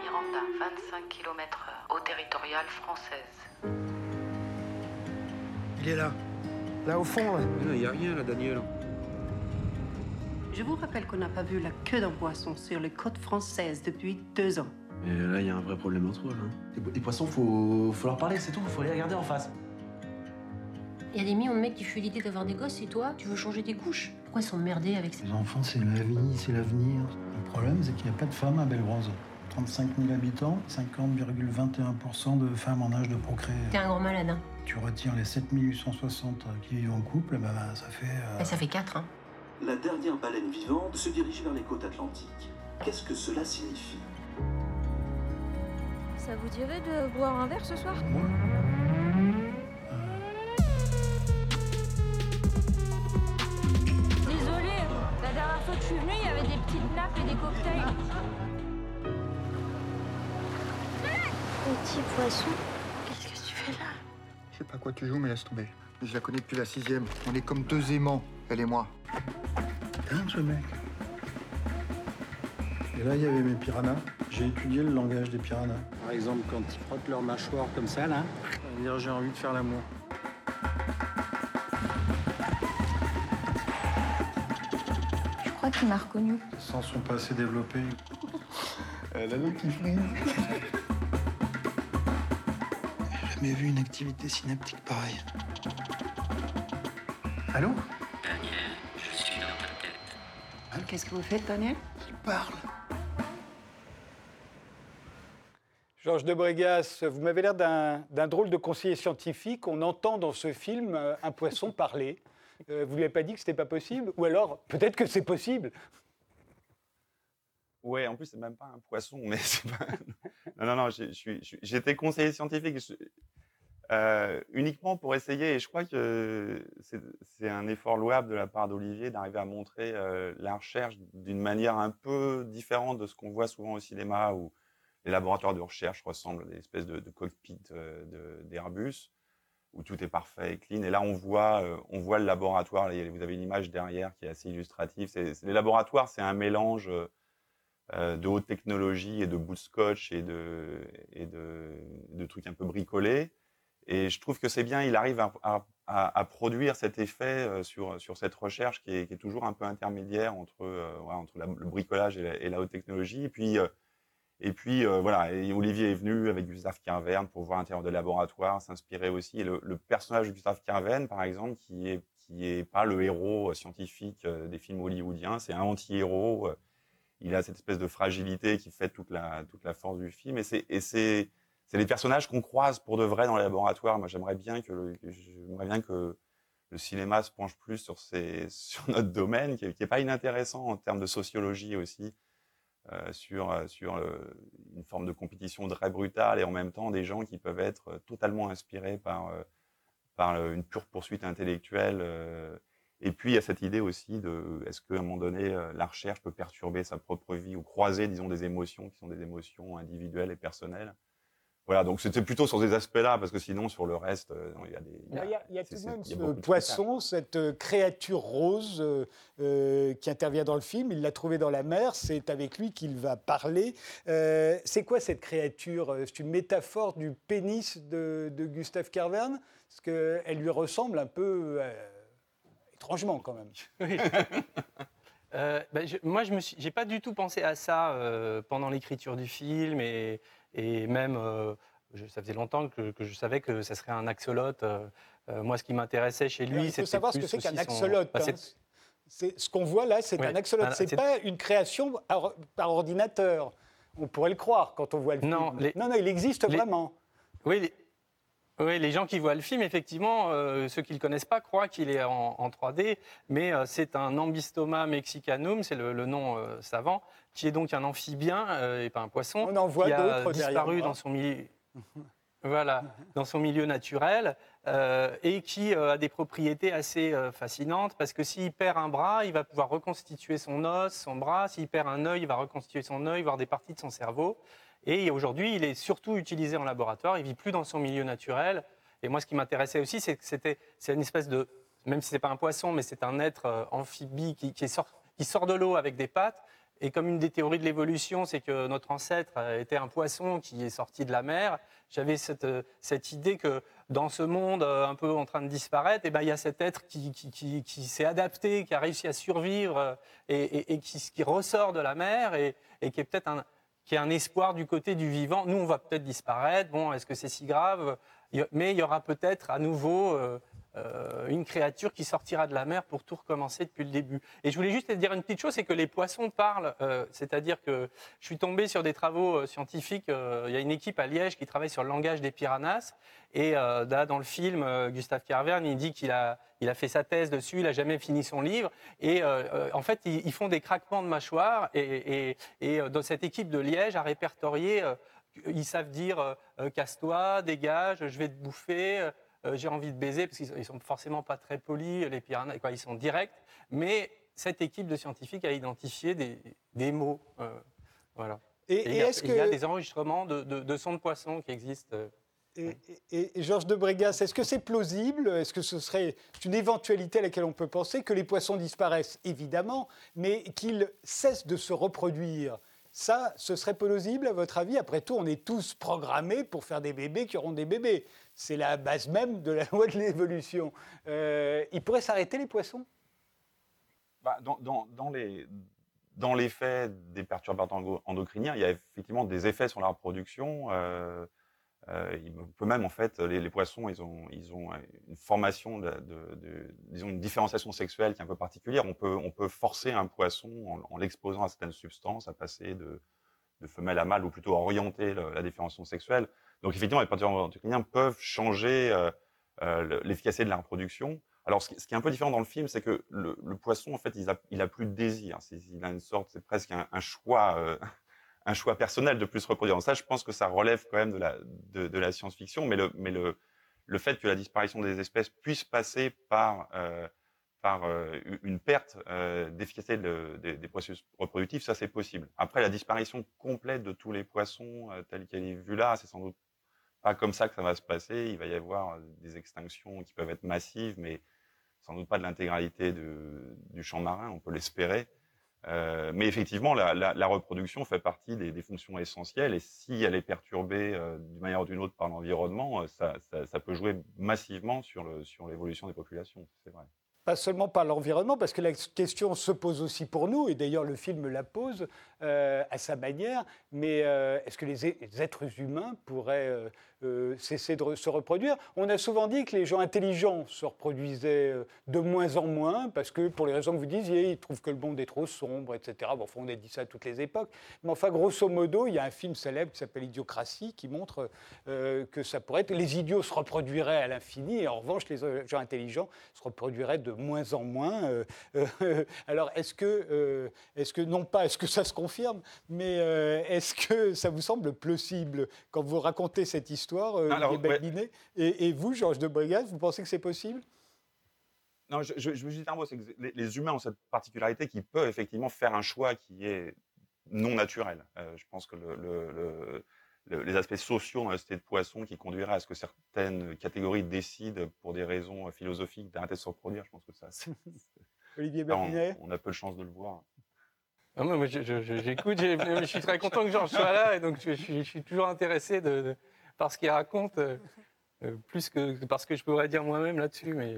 Miranda, 25 km/h, eau territoriale française. Il est là. Là au fond, là. Il n'y a rien là, Daniel. Je vous rappelle qu'on n'a pas vu la queue d'un poisson sur les côtes françaises depuis deux ans. Et là, il y a un vrai problème entre eux. Hein. Les, poissons, faut, faut leur parler, c'est tout. Faut les regarder en face. Il y a des millions de mecs qui fuient l'idée d'avoir des gosses et toi, tu veux changer tes couches? Pourquoi ils sont merdés avec ça? Les enfants, c'est la vie, c'est l'avenir. Le problème, c'est qu'il n'y a pas de femmes à Belle-Rose. 35 000 habitants, 50,21% de femmes en âge de procréer. T'es un grand malade, hein. Tu retires les 7860 qui vivent en couple, bah, ça fait... euh, Et ça fait 4, hein. La dernière baleine vivante se dirige vers les côtes atlantiques. Qu'est-ce que cela signifie? Ça vous dirait de boire un verre ce soir? Désolé, la dernière fois que je suis venue, il y avait des petites nappes et des cocktails. Petit poisson, qu'est-ce que tu fais là? Je sais pas quoi tu joues, mais laisse tomber. Je la connais depuis la sixième. On est comme deux aimants, elle et moi. Ce mec. Et là, il y avait mes piranhas. J'ai étudié le langage des piranhas. Par exemple, quand ils frottent leur mâchoire comme ça, là, ça veut dire j'ai envie de faire l'amour. Je crois qu'il m'a reconnu. Les sens sont pas assez développés. Elle a l'eau qui frise. J'ai jamais vu une activité synaptique pareille. Allô? Qu'est-ce que vous faites, Daniel? Il parle. Georges de Brégas, vous m'avez l'air d'un d'un drôle de conseiller scientifique. On entend dans ce film euh, un poisson parler. Euh, vous ne lui avez pas dit que c'était pas possible? Ou alors, peut-être que c'est possible Ouais, en plus, c'est même pas un poisson, mais c'est pas. Non, non, non, j'étais conseiller scientifique euh, uniquement pour essayer, et je crois que c'est un effort louable de la part d'Olivier d'arriver à montrer euh, la recherche d'une manière un peu différente de ce qu'on voit souvent au cinéma, où les laboratoires de recherche ressemblent à des espèces de, de cockpits euh, d'Airbus, où tout est parfait et clean. Et là, on voit, on voit le laboratoire. Vous avez une image derrière qui est assez illustrative. Les laboratoires, c'est un mélange. de haute technologie et de bout de scotch et de trucs un peu bricolés. Et je trouve que c'est bien, il arrive à, produire cet effet euh, sur, sur cette recherche qui est, toujours un peu intermédiaire entre, euh, entre le bricolage et la, haute technologie. Et puis, euh, et puis voilà, Olivier est venu avec Gustave Carverne pour voir l'intérieur des laboratoires, s'inspirer aussi. Et le, personnage de Gustave Carverne, par exemple, qui est, qui est pas le héros scientifique des films hollywoodiens, c'est un anti-héros. il a cette espèce de fragilité qui fait toute la, toute la force du film. Et c'est, c'est les personnages qu'on croise pour de vrai dans les laboratoires. Moi, j'aimerais bien que, le- que j'aimerais bien que le cinéma se penche plus sur, ces, sur notre domaine, qui n'est pas inintéressant en termes de sociologie aussi, euh, sur, euh, sur euh, une forme de compétition très brutale et en même temps des gens qui peuvent être euh, totalement inspirés par, euh, par une pure poursuite intellectuelle. et puis, il y a cette idée aussi de est-ce qu'à un moment donné, la recherche peut perturber sa propre vie ou croiser, disons, des émotions qui sont des émotions individuelles et personnelles? Voilà, donc c'était plutôt sur ces aspects-là, parce que sinon, sur le reste, euh, il y a des. Il y a, il y a c'est- tout de même ce poisson, cette euh, créature rose euh, qui intervient dans le film. Il l'a trouvé dans la mer. C'est avec lui qu'il va parler. Euh, c'est quoi cette créature C'est une métaphore du pénis de, de Gustave Carverne? Parce qu'elle lui ressemble un peu euh, étrangement quand même. Oui. Euh, ben, je- moi, je n'ai pas du tout pensé à ça euh, pendant l'écriture du film et, et même, euh, je- ça faisait longtemps que, que je savais que ça serait un axolote. euh, euh, moi, ce qui m'intéressait chez lui, Alors, il faut c'était savoir ce que c'est qu'un aussi son- axolote. bah, hein. ce qu'on voit là, c'est un axolote. C'est c'est- pas une création par, par ordinateur. On pourrait le croire quand on voit le Non, film. les- non, non, il existe les- vraiment. Oui, les, oui, les gens qui voient le film, effectivement, euh, ceux qui ne le connaissent pas croient qu'il est en, en 3D, mais euh, c'est un ambystoma mexicanum, c'est le, le nom euh, savant, qui est donc un amphibien et pas un poisson, On en voit qui a d'autres derrière disparu dans son milieu. Voilà, dans son milieu naturel et qui a des propriétés assez fascinantes parce que s'il perd un bras, il va pouvoir reconstituer son os, son bras. S'il perd un œil, il va reconstituer son œil, voir des parties de son cerveau. Et aujourd'hui, il est surtout utilisé en laboratoire. Il vit plus dans son milieu naturel. Et moi, ce qui m'intéressait aussi, c'est que c'était c'est une espèce de, même si c'est pas un poisson, mais c'est un être euh, amphibie qui, sort, qui sort de l'eau avec des pattes. Et comme une des théories de l'évolution, c'est que notre ancêtre euh, était un poisson qui est sorti de la mer, j'avais cette, euh, cette idée que dans ce monde un peu en train de disparaître, eh ben, il y a cet être qui, qui, qui- s'est adapté, qui a réussi à survivre et, et- et qui ressort de la mer et, et qui est peut-être un, qui est un espoir du côté du vivant. Nous, on va peut-être disparaître. Bon, est-ce que c'est si grave? Mais il y aura peut-être à nouveau euh, une créature qui sortira de la mer pour tout recommencer depuis le début. Et je voulais juste te dire une petite chose, c'est que les poissons parlent, euh, c'est-à-dire que je suis tombé sur des travaux euh, scientifiques, il y a une équipe à Liège qui travaille sur le langage des piranhas, et là, dans le film, Gustave Carverne, il dit qu'il a, fait sa thèse dessus, il n'a jamais fini son livre, et en fait, ils, font des craquements de mâchoire, et, et, dans cette équipe de Liège a répertorié, ils savent dire casse-toi, dégage, je vais te bouffer. Euh, j'ai envie de baiser, parce qu'ils sont forcément pas très polis, les piranhas, quoi, ils sont directs. Mais cette équipe de scientifiques a identifié des, des mots. Euh, voilà. Et, il, y a, il, y a, des enregistrements de, de, sons de poissons qui existent. Euh, et, et, Georges de Brégas, est-ce que c'est plausible? Est-ce que ce serait une éventualité à laquelle on peut penser que les poissons disparaissent? Évidemment, mais qu'ils cessent de se reproduire. Ça, ce serait plausible à votre avis? Après tout, on est tous programmés pour faire des bébés qui auront des bébés c'est la base même de la loi de l'évolution. Euh, ils pourraient s'arrêter, les poissons? Bah, dans, les, dans les faits des perturbateurs endocriniens, il y a effectivement des effets sur la reproduction. Euh, euh, peut même, en fait, les, poissons, ils ont, une formation, une différenciation sexuelle qui est un peu particulière. On peut, forcer un poisson, en, l'exposant à certaines substances, à passer de, de femelle à mâle, ou plutôt orienter la différenciation sexuelle. Donc effectivement, les perturbateurs endocriniens peuvent changer euh, euh, l'efficacité de la reproduction. Alors, ce qui, est un peu différent dans le film, c'est que le, poisson, en fait, il a, plus de désir. Il a une sorte, c'est presque un, choix, euh, un choix personnel de plus se reproduire. Donc ça, je pense que ça relève quand même de la, science-fiction, mais le fait que la disparition des espèces puisse passer par par une perte d'efficacité des processus reproductifs, ça c'est possible. Après, la disparition complète de tous les poissons telle qu'elle est vue là, c'est sans doute pas comme ça que ça va se passer. Il va y avoir euh, des extinctions qui peuvent être massives, mais sans doute pas de l'intégralité du champ marin, on peut l'espérer. Euh, mais effectivement, la, reproduction fait partie des, fonctions essentielles, et si elle est perturbée euh, d'une manière ou d'une autre par l'environnement, ça, peut jouer massivement sur l'évolution des populations, c'est vrai pas seulement par l'environnement, parce que la question se pose aussi pour nous, et d'ailleurs le film la pose à sa manière, mais est-ce que les, êtres humains pourraient euh, cesser de se reproduire. On a souvent dit que les gens intelligents se reproduisaient euh, de moins en moins, parce que pour les raisons que vous disiez, ils trouvent que le monde est trop sombre, etc. Bon, on a dit ça à toutes les époques. Mais enfin, grosso modo, il y a un film célèbre qui s'appelle Idiocratie, qui montre euh, que ça pourrait être... Les idiots se reproduiraient à l'infini, et en revanche, les gens intelligents se reproduiraient de moins en moins. alors, est-ce que, est-ce que, non pas est-ce que ça se confirme, mais est-ce que ça vous semble plausible quand vous racontez cette histoire euh, et, vous, Georges de Brigade, vous pensez que c'est possible? Non, je, je, veux juste dire un mot, c'est que les, humains ont cette particularité qui peut effectivement faire un choix qui est non naturel. Euh, je pense que le, les aspects sociaux dans la société de poissons qui conduiraient à ce que certaines catégories décident pour des raisons philosophiques d'arrêter de se reproduire, je pense que ça. Olivier Berninet on, a peu de chance de le voir. Ah, moi, j'écoute, je, suis très content que Georges soit là, et donc je, suis toujours intéressé de par ce qu'il raconte, euh, euh, plus que parce que je pourrais dire moi-même là-dessus. Mais,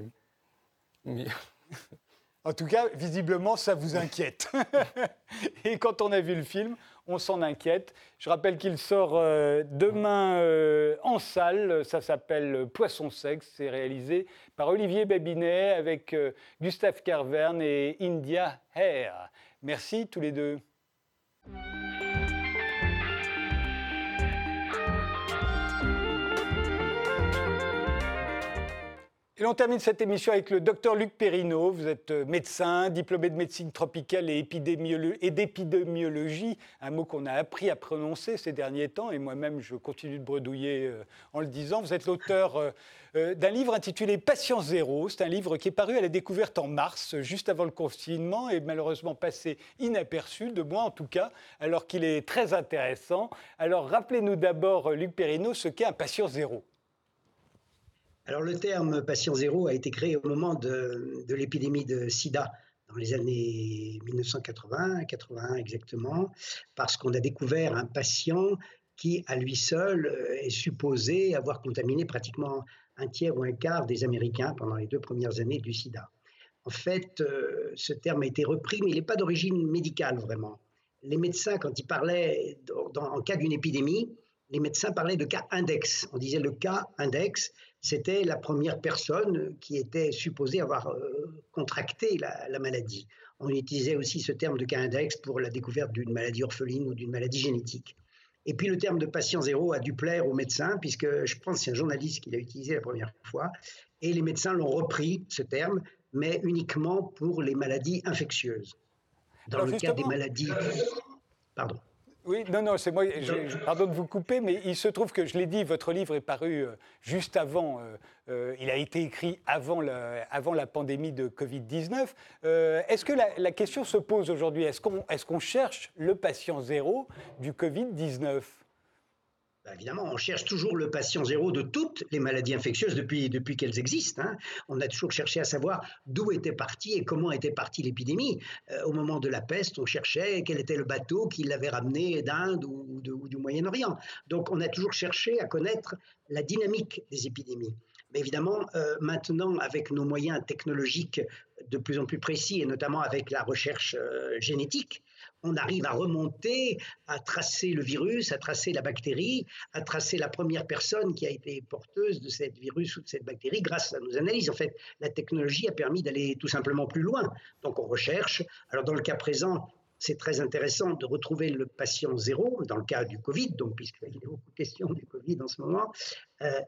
En tout cas, visiblement, ça vous inquiète. Et quand on a vu le film, on s'en inquiète. Je rappelle qu'il sort euh, demain en salle. Ça s'appelle Poisson sexe. C'est réalisé par Olivier Babinet avec Gustave Carverne et India Hare. Merci tous les deux. Et on termine cette émission avec le docteur Luc Perrineau. Vous êtes euh, médecin, diplômé de médecine tropicale et, d'épidémiologie, un mot qu'on a appris à prononcer ces derniers temps, et moi-même je continue de bredouiller euh, en le disant. Vous êtes l'auteur euh, d'un livre intitulé Patient Zéro. C'est un livre qui est paru à la découverte en mars, juste avant le confinement, et malheureusement passé inaperçu, de moi en tout cas, alors qu'il est très intéressant. Alors rappelez-nous d'abord, Luc Perrineau, ce qu'est un patient zéro. Alors le terme patient zéro a été créé au moment de, l'épidémie de sida dans les années 1980, 81 exactement, parce qu'on a découvert un patient qui, à lui seul, euh, est supposé avoir contaminé pratiquement un tiers ou un quart des Américains pendant les deux premières années du sida. En fait, euh, ce terme a été repris, mais il n'est pas d'origine médicale vraiment. Les médecins, quand ils parlaient en cas d'une épidémie, les médecins parlaient de cas index. On disait le cas index c'était la première personne qui était supposée avoir euh, contracté la, maladie. On utilisait aussi ce terme de cas index pour la découverte d'une maladie orpheline ou d'une maladie génétique. Et puis le terme de patient zéro a dû plaire aux médecins, puisque je pense que c'est un journaliste qui l'a utilisé la première fois, et les médecins l'ont repris, ce terme, mais uniquement pour les maladies infectieuses. Dans le cas des maladies... Pardon. Oui, non, non, c'est moi, je, pardon de vous couper, mais il se trouve que, je l'ai dit, votre livre est paru euh, juste avant, euh, euh, il a été écrit avant la, avant la pandémie de Covid-19. Est-ce que la, question se pose aujourd'hui? Est-ce qu'on est qu'on cherche le patient zéro du Covid-19 bah, évidemment, on cherche toujours le patient zéro de toutes les maladies infectieuses depuis, depuis qu'elles existent. Hein. On a toujours cherché à savoir d'où était partie et comment était partie l'épidémie. Euh, au moment de la peste, on cherchait quel était le bateau qui l'avait ramené d'Inde ou, du Moyen-Orient. Donc on a toujours cherché à connaître la dynamique des épidémies. Mais évidemment, euh, maintenant, avec nos moyens technologiques de plus en plus précis, et notamment avec la recherche euh, génétique, on arrive à remonter, à tracer le virus, à tracer la bactérie, à tracer la première personne qui a été porteuse de cette virus ou de cette bactérie grâce à nos analyses. En fait, la technologie a permis d'aller tout simplement plus loin. Donc on recherche. Alors dans le cas présent, c'est très intéressant de retrouver le patient zéro, dans le cas du Covid, donc puisqu'il a beaucoup de questions du Covid en ce moment, euh,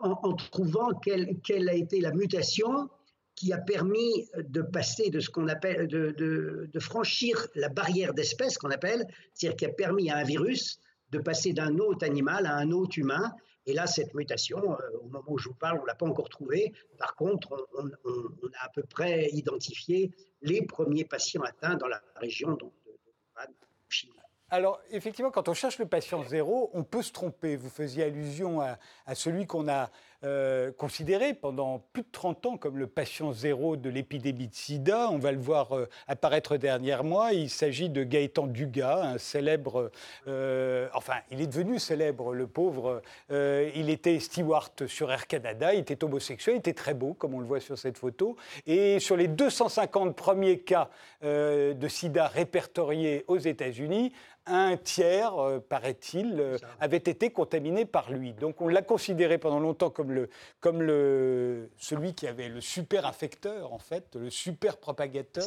en, trouvant quelle a été la mutation qui a permis de passer de ce qu'on appelle, de, franchir la barrière d'espèce qu'on appelle, c'est-à-dire qui a permis à un virus de passer d'un autre animal à un autre humain. Et là, cette mutation, euh, au moment où je vous parle, on ne l'a pas encore trouvée. Par contre, on, a à peu près identifié les premiers patients atteints dans la région de, de, Chine. Alors, effectivement, quand on cherche le patient zéro, on peut se tromper. Vous faisiez allusion à celui qu'on a euh, considéré pendant plus de 30 ans comme le patient zéro de l'épidémie de sida. On va le voir euh, apparaître dernièrement. Il s'agit de Gaëtan Dugas, un célèbre. Euh, enfin, il est devenu célèbre, le pauvre. il était steward sur Air Canada. Il était homosexuel. Il était très beau, comme on le voit sur cette photo. Et sur les 250 premiers cas de sida répertoriés aux États-Unis, un tiers, paraît-il, avait été contaminé par lui. Donc on l'a considéré pendant longtemps comme comme, le, celui qui avait le super infecteur, en fait, le super propagateur.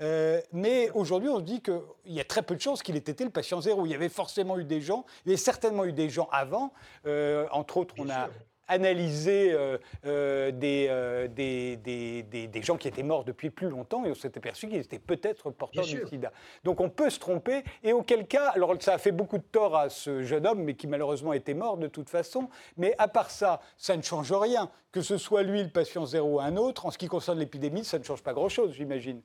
Euh, mais aujourd'hui, on se dit qu'il y a très peu de chances qu'il ait été le patient zéro. Il y avait forcément eu des gens, il y avait certainement eu des gens avant. Euh, entre autres, on a analyser euh, euh, euh, des, des, des, des, gens qui étaient morts depuis plus longtemps et on s'est aperçu qu'ils étaient peut-être porteurs du sida. Donc on peut se tromper et auquel cas, alors ça a fait beaucoup de tort à ce jeune homme, mais qui malheureusement était mort de toute façon, mais à part ça, ça ne change rien. Que ce soit lui, le patient zéro, ou un autre, en ce qui concerne l'épidémie, ça ne change pas grand-chose, j'imagine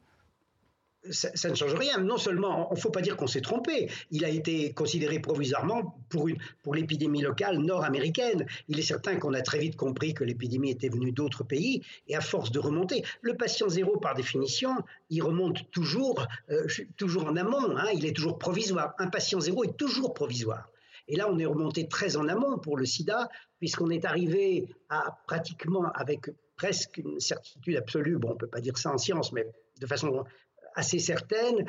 ça, ne change rien. Non seulement, il ne faut pas dire qu'on s'est trompé, il a été considéré provisoirement pour, pour l'épidémie locale nord-américaine. Il est certain qu'on a très vite compris que l'épidémie était venue d'autres pays, et à force de remonter, le patient zéro, par définition, il remonte toujours, euh, toujours en amont, hein. il est toujours provisoire. Un patient zéro est toujours provisoire. Et là, on est remonté très en amont pour le sida, puisqu'on est arrivé à pratiquement, avec presque une certitude absolue, bon, on ne peut pas dire ça en science, mais de façon assez certaine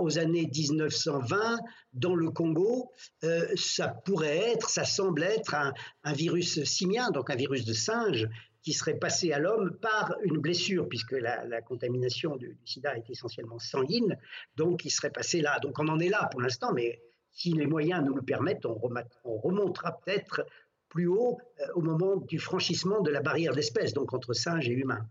aux années 1920 dans le Congo. Euh, ça pourrait être, ça semble être un, virus simien, donc un virus de singe, qui serait passé à l'homme par une blessure, puisque la, contamination du, sida est essentiellement sanguine, donc il serait passé là. Donc on en est là pour l'instant, mais si les moyens nous le permettent, on, remontera peut-être plus haut euh, au moment du franchissement de la barrière d'espèces, donc entre singe et humain.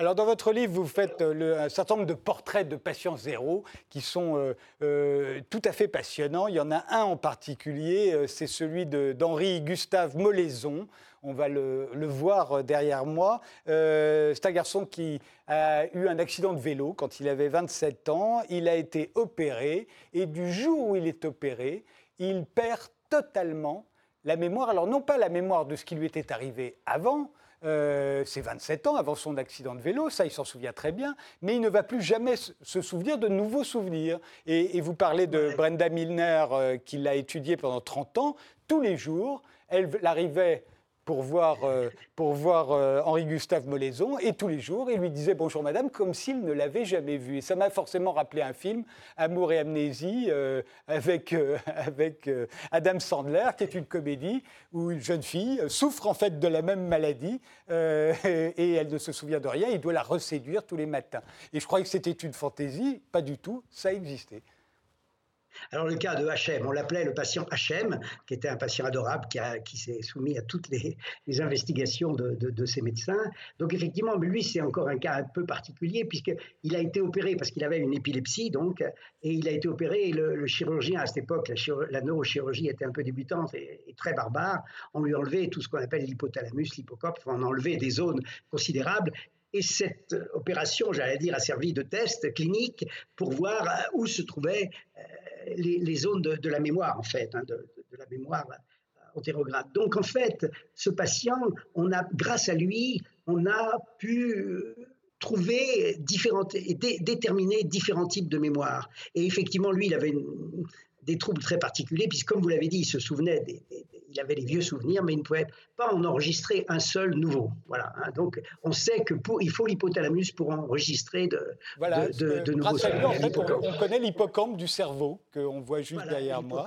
Alors, dans votre livre, vous faites euh, un certain nombre de portraits de patients zéro qui sont euh, euh, tout à fait passionnants. Il y en a un en particulier, c'est celui d'Henri Gustave Molaison. On va le, voir derrière moi. c'est un garçon qui a eu un accident de vélo quand il avait 27 ans. Il a été opéré et du jour où il est opéré, il perd totalement la mémoire. Alors, non pas la mémoire de ce qui lui était arrivé avant, euh, c'est 27 ans avant son accident de vélo, ça il s'en souvient très bien, mais il ne va plus jamais se souvenir de nouveaux souvenirs. Et, vous parlez de Brenda Milner euh, qui l'a étudié pendant 30 ans, tous les jours, elle arrivait pour voir, euh, pour voir euh, Henri-Gustave Molaison, et tous les jours, il lui disait bonjour madame, comme s'il ne l'avait jamais vu. Et ça m'a forcément rappelé un film, Amour et amnésie, euh, avec, avec Adam Sandler, qui est une comédie où une jeune fille souffre en fait de la même maladie, et elle ne se souvient de rien, il doit la reséduire tous les matins. Et je croyais que c'était une fantaisie, pas du tout, ça existait. Alors le cas de HM, on l'appelait le patient HM, qui était un patient adorable, qui, s'est soumis à toutes les, investigations de, ses médecins. Donc effectivement, lui, c'est encore un cas un peu particulier, puisqu'il a été opéré parce qu'il avait une épilepsie, donc, et il a été opéré, et le, chirurgien à cette époque, la, neurochirurgie était un peu débutante et, très barbare, on lui enlevait tout ce qu'on appelle l'hypothalamus, l'hypocope, on enlevait des zones considérables, et cette opération, j'allais dire, a servi de test clinique pour voir où se trouvaient euh, les, zones de, la mémoire, en fait, hein, de, la mémoire entérograde. Donc, en fait, ce patient, on a, grâce à lui, on a pu trouver différentes, et déterminer différents types de mémoire. Et effectivement, lui, il avait des troubles très particuliers, puisque, comme vous l'avez dit, il se souvenait des, il avait les vieux souvenirs, mais il ne pouvait pas en enregistrer un seul nouveau. Voilà. Hein. Donc, on sait que pour, il faut l'hypothalamus pour enregistrer de, de, de, nouveaux souvenirs. on, connaît l'hippocampe du cerveau qu'on voit juste derrière moi.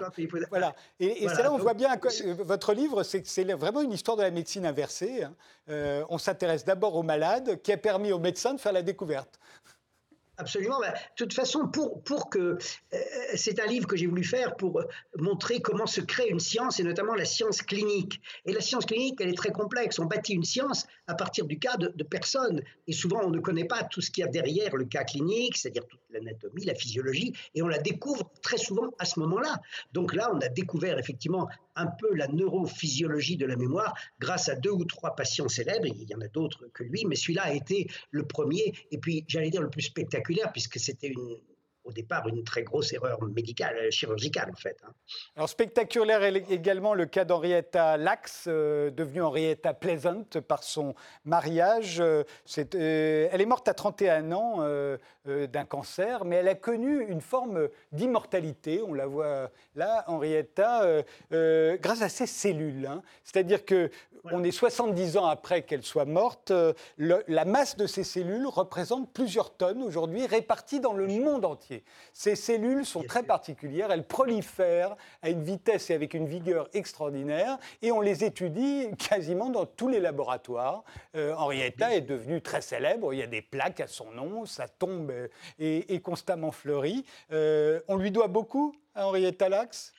Voilà. Et, c'est là on voit bien euh, votre livre, c'est c'est vraiment une histoire de la médecine inversée. Hein. Euh, on s'intéresse d'abord aux malades, qui a permis aux médecins de faire la découverte. Absolument. Bah, de toute façon, pour, pour que. Euh, c'est un livre que j'ai voulu faire pour euh, montrer comment se crée une science, et notamment la science clinique. Et la science clinique, elle est très complexe. On bâtit une science à partir du cas de, de personnes. Et souvent, on ne connaît pas tout ce qu'il y a derrière le cas clinique, c'est-à-dire toute l'anatomie, la physiologie, et on la découvre très souvent à ce moment-là. Donc là, on a découvert effectivement un peu la neurophysiologie de la mémoire grâce à deux ou trois patients célèbres. Il y en a d'autres que lui, mais celui-là a été le premier, et puis j'allais dire le plus spectaculaire, puisque c'était une, au départ une très grosse erreur médicale, euh, chirurgicale en fait. Hein. Alors spectaculaire également le cas d'Henrietta Lacks, euh, devenue Henrietta Pleasant par son mariage. Euh, elle est morte à 31 ans d'un cancer, mais elle a connu une forme d'immortalité, on la voit là, Henrietta, grâce à ses cellules. Hein. C'est-à-dire que on est 70 ans après qu'elle soit morte. la masse de ces cellules représente plusieurs tonnes aujourd'hui, réparties dans le monde entier. Ces cellules sont très particulières, elles prolifèrent à une vitesse et avec une vigueur extraordinaire, et on les étudie quasiment dans tous les laboratoires. Euh, Henrietta est devenue très célèbre, il y a des plaques à son nom, sa tombe est, constamment fleurie. Euh, on lui doit beaucoup à Henrietta Lacks?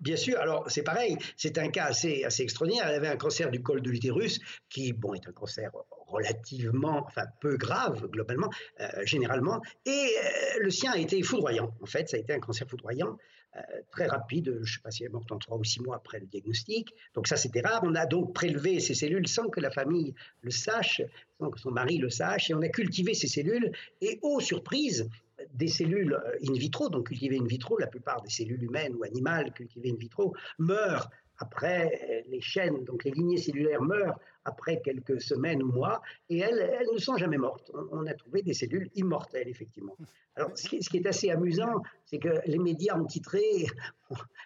Bien sûr, alors c'est pareil, c'est un cas assez, assez extraordinaire. Elle avait un cancer du col de l'utérus qui, bon, est un cancer relativement, enfin peu grave globalement, euh, généralement, et euh, le sien a été foudroyant. En fait, ça a été un cancer foudroyant, euh, très rapide, je ne sais pas si elle est morte en trois ou six mois après le diagnostic. Donc ça, c'était rare. On a donc prélevé ces cellules sans que la famille le sache, sans que son mari le sache, et on a cultivé ces cellules, et oh surprise, des cellules euh, in vitro, donc cultivées in vitro, la plupart des cellules humaines ou animales cultivées in vitro, meurent après les chaînes, donc les lignées cellulaires meurent après quelques semaines ou mois, et elles, ne sont jamais mortes. On, a trouvé des cellules immortelles, effectivement. Alors, ce qui, est assez amusant, c'est que les médias ont titré,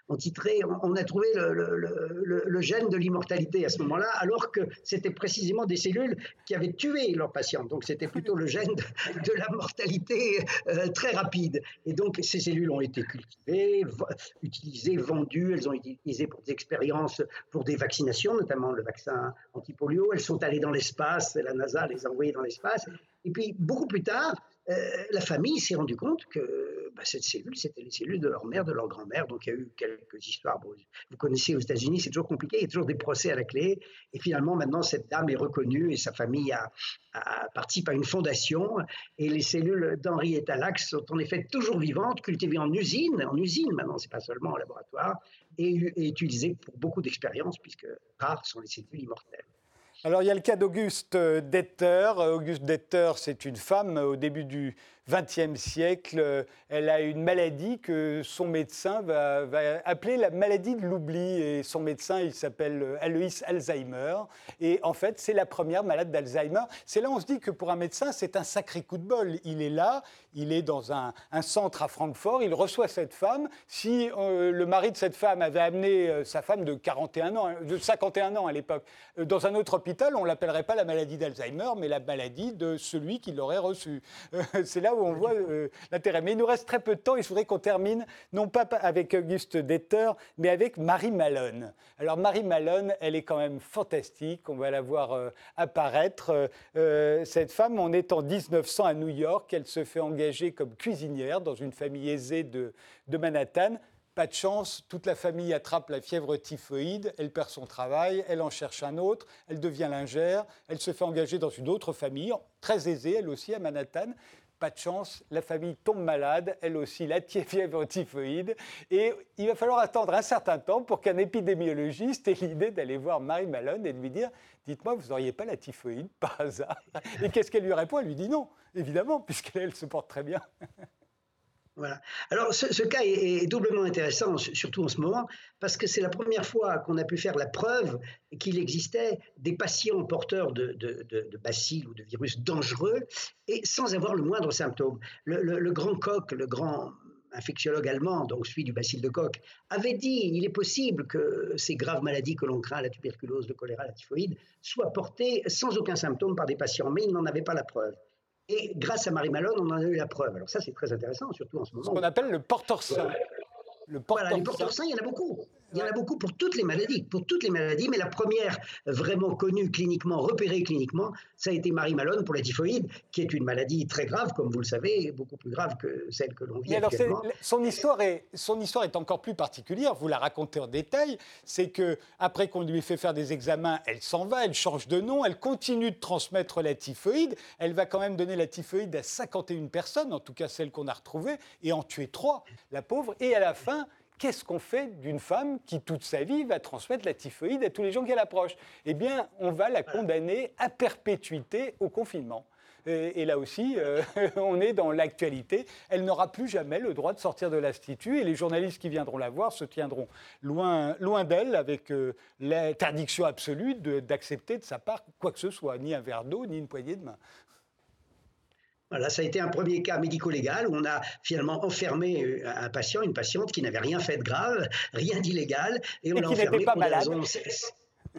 ont titré on, a trouvé le, gène de l'immortalité à ce moment-là, alors que c'était précisément des cellules qui avaient tué leurs patients. Donc, c'était plutôt le gène de, la mortalité euh, très rapide. Et donc, ces cellules ont été cultivées, utilisées, vendues, elles ont été utilisées pour des expériences, pour des vaccinations, notamment le vaccin anti elles sont allées dans l'espace, la NASA les a envoyées dans l'espace. Et puis, beaucoup plus tard, euh, la famille s'est rendue compte que bah, cette cellule, c'était les cellules de leur mère, de leur grand-mère. Donc il y a eu quelques histoires. vous connaissez aux États-Unis, c'est toujours compliqué, il y a toujours des procès à la clé. Et finalement, maintenant, cette dame est reconnue et sa famille a, participe à une fondation. Et les cellules d'Henrietta Lacks sont en effet toujours vivantes, cultivées en usine, en usine maintenant, c'est pas seulement en laboratoire, et, et utilisées pour beaucoup d'expériences, puisque rares sont les cellules immortelles. Alors il y a le cas d'Auguste Detter. Auguste Detter, c'est une femme au début du XXe siècle. Elle a une maladie que son médecin va, appeler la maladie de l'oubli. Et son médecin, il s'appelle Alois Alzheimer. Et en fait, c'est la première malade d'Alzheimer. C'est là où on se dit que pour un médecin, c'est un sacré coup de bol. Il est là, il est dans un, centre à Francfort, il reçoit cette femme. Si euh, le mari de cette femme avait amené euh, sa femme de 41 ans, de 51 ans à l'époque, euh, dans un autre hôpital, on l'appellerait pas la maladie d'Alzheimer, mais la maladie de celui qui l'aurait reçu. c'est là où on voit l'intérêt. Mais il nous reste très peu de temps. Il faudrait qu'on termine, non pas avec Auguste Detter, mais avec Marie Malone. Alors Marie Malone, elle est quand même fantastique. On va la voir apparaître. cette femme, on est en 1900 à New York. Elle se fait engager comme cuisinière dans une famille aisée de Manhattan. Pas de chance, toute la famille attrape la fièvre typhoïde, elle perd son travail, elle en cherche un autre, elle devient lingère, elle se fait engager dans une autre famille, très aisée, elle aussi, à Manhattan. Pas de chance, la famille tombe malade, elle aussi, la fièvre typhoïde. Et il va falloir attendre un certain temps pour qu'un épidémiologiste ait l'idée d'aller voir Marie Malone et de lui dire Dites-moi, vous n'auriez pas la typhoïde par hasard? Et qu'est-ce qu'elle lui répond? Elle lui dit non, évidemment, puisqu'elle se porte très bien. Voilà. Alors, ce, cas est, doublement intéressant, surtout en ce moment, parce que c'est la première fois qu'on a pu faire la preuve qu'il existait des patients porteurs de, bacilles ou de virus dangereux et sans avoir le moindre symptôme. Le, grand Koch, le grand infectiologue allemand, donc celui du bacille de Koch, avait dit il est possible que ces graves maladies que l'on craint, la tuberculose, le choléra, la typhoïde, soient portées sans aucun symptôme par des patients, mais il n'en avait pas la preuve. Et grâce à Marie Malone, on en a eu la preuve. Alors ça, c'est très intéressant, surtout en ce moment. Ce qu'on appelle le porteur sain. Le porteur voilà, les porteurs sains, il y en a beaucoup. Il y en a beaucoup pour toutes les maladies, pour toutes les maladies, mais la première vraiment connue cliniquement, repérée cliniquement, ça a été Marie Malone pour la typhoïde, qui est une maladie très grave, comme vous le savez, beaucoup plus grave que celle que l'on vit alors son histoire est son histoire est encore plus particulière. Vous la racontez en détail. C'est que après qu'on lui fait faire des examens, elle s'en va, elle change de nom, elle continue de transmettre la typhoïde. Elle va quand même donner la typhoïde à 51 personnes, en tout cas celles qu'on a retrouvées, et en tuer trois, la pauvre. Et à la fin, qu'est-ce qu'on fait d'une femme qui, toute sa vie, va transmettre la typhoïde à tous les gens qu'elle approche? Eh bien, on va la condamner à perpétuité au confinement. Et, là aussi, euh, on est dans l'actualité. Elle n'aura plus jamais le droit de sortir de l'institut et les journalistes qui viendront la voir se tiendront loin, loin d'elle avec euh, l'interdiction absolue d'accepter de, sa part quoi que ce soit, ni un verre d'eau, ni une poignée de main. Voilà, ça a été un premier cas médico-légal où on a finalement enfermé euh, un patient, une patiente qui n'avait rien fait de grave, rien d'illégal, et on l'a enfermé pas malade.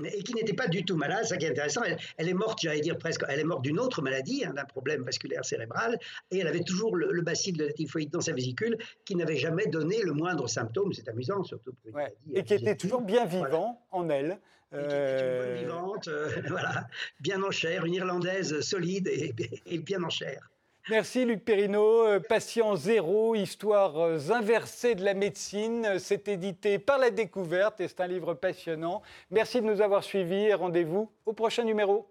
et qui n'était pas du tout malade, ça qui est intéressant. Elle, est morte, j'allais dire presque, elle est morte d'une autre maladie, hein, d'un problème vasculaire cérébral, et elle avait toujours le, bacille de la typhoïde dans sa vésicule, qui n'avait jamais donné le moindre symptôme. C'est amusant, surtout pour une maladie. Et qui était toujours bien vivant en elle. Et qui était une bonne euh, vivante, euh, voilà, bien en chair, une Irlandaise solide et, et bien en chair. Merci Luc Perrineau. Euh, Patient zéro, histoires euh, inversées de la médecine. C'est édité par La Découverte et c'est un livre passionnant. Merci de nous avoir suivis et rendez-vous au prochain numéro.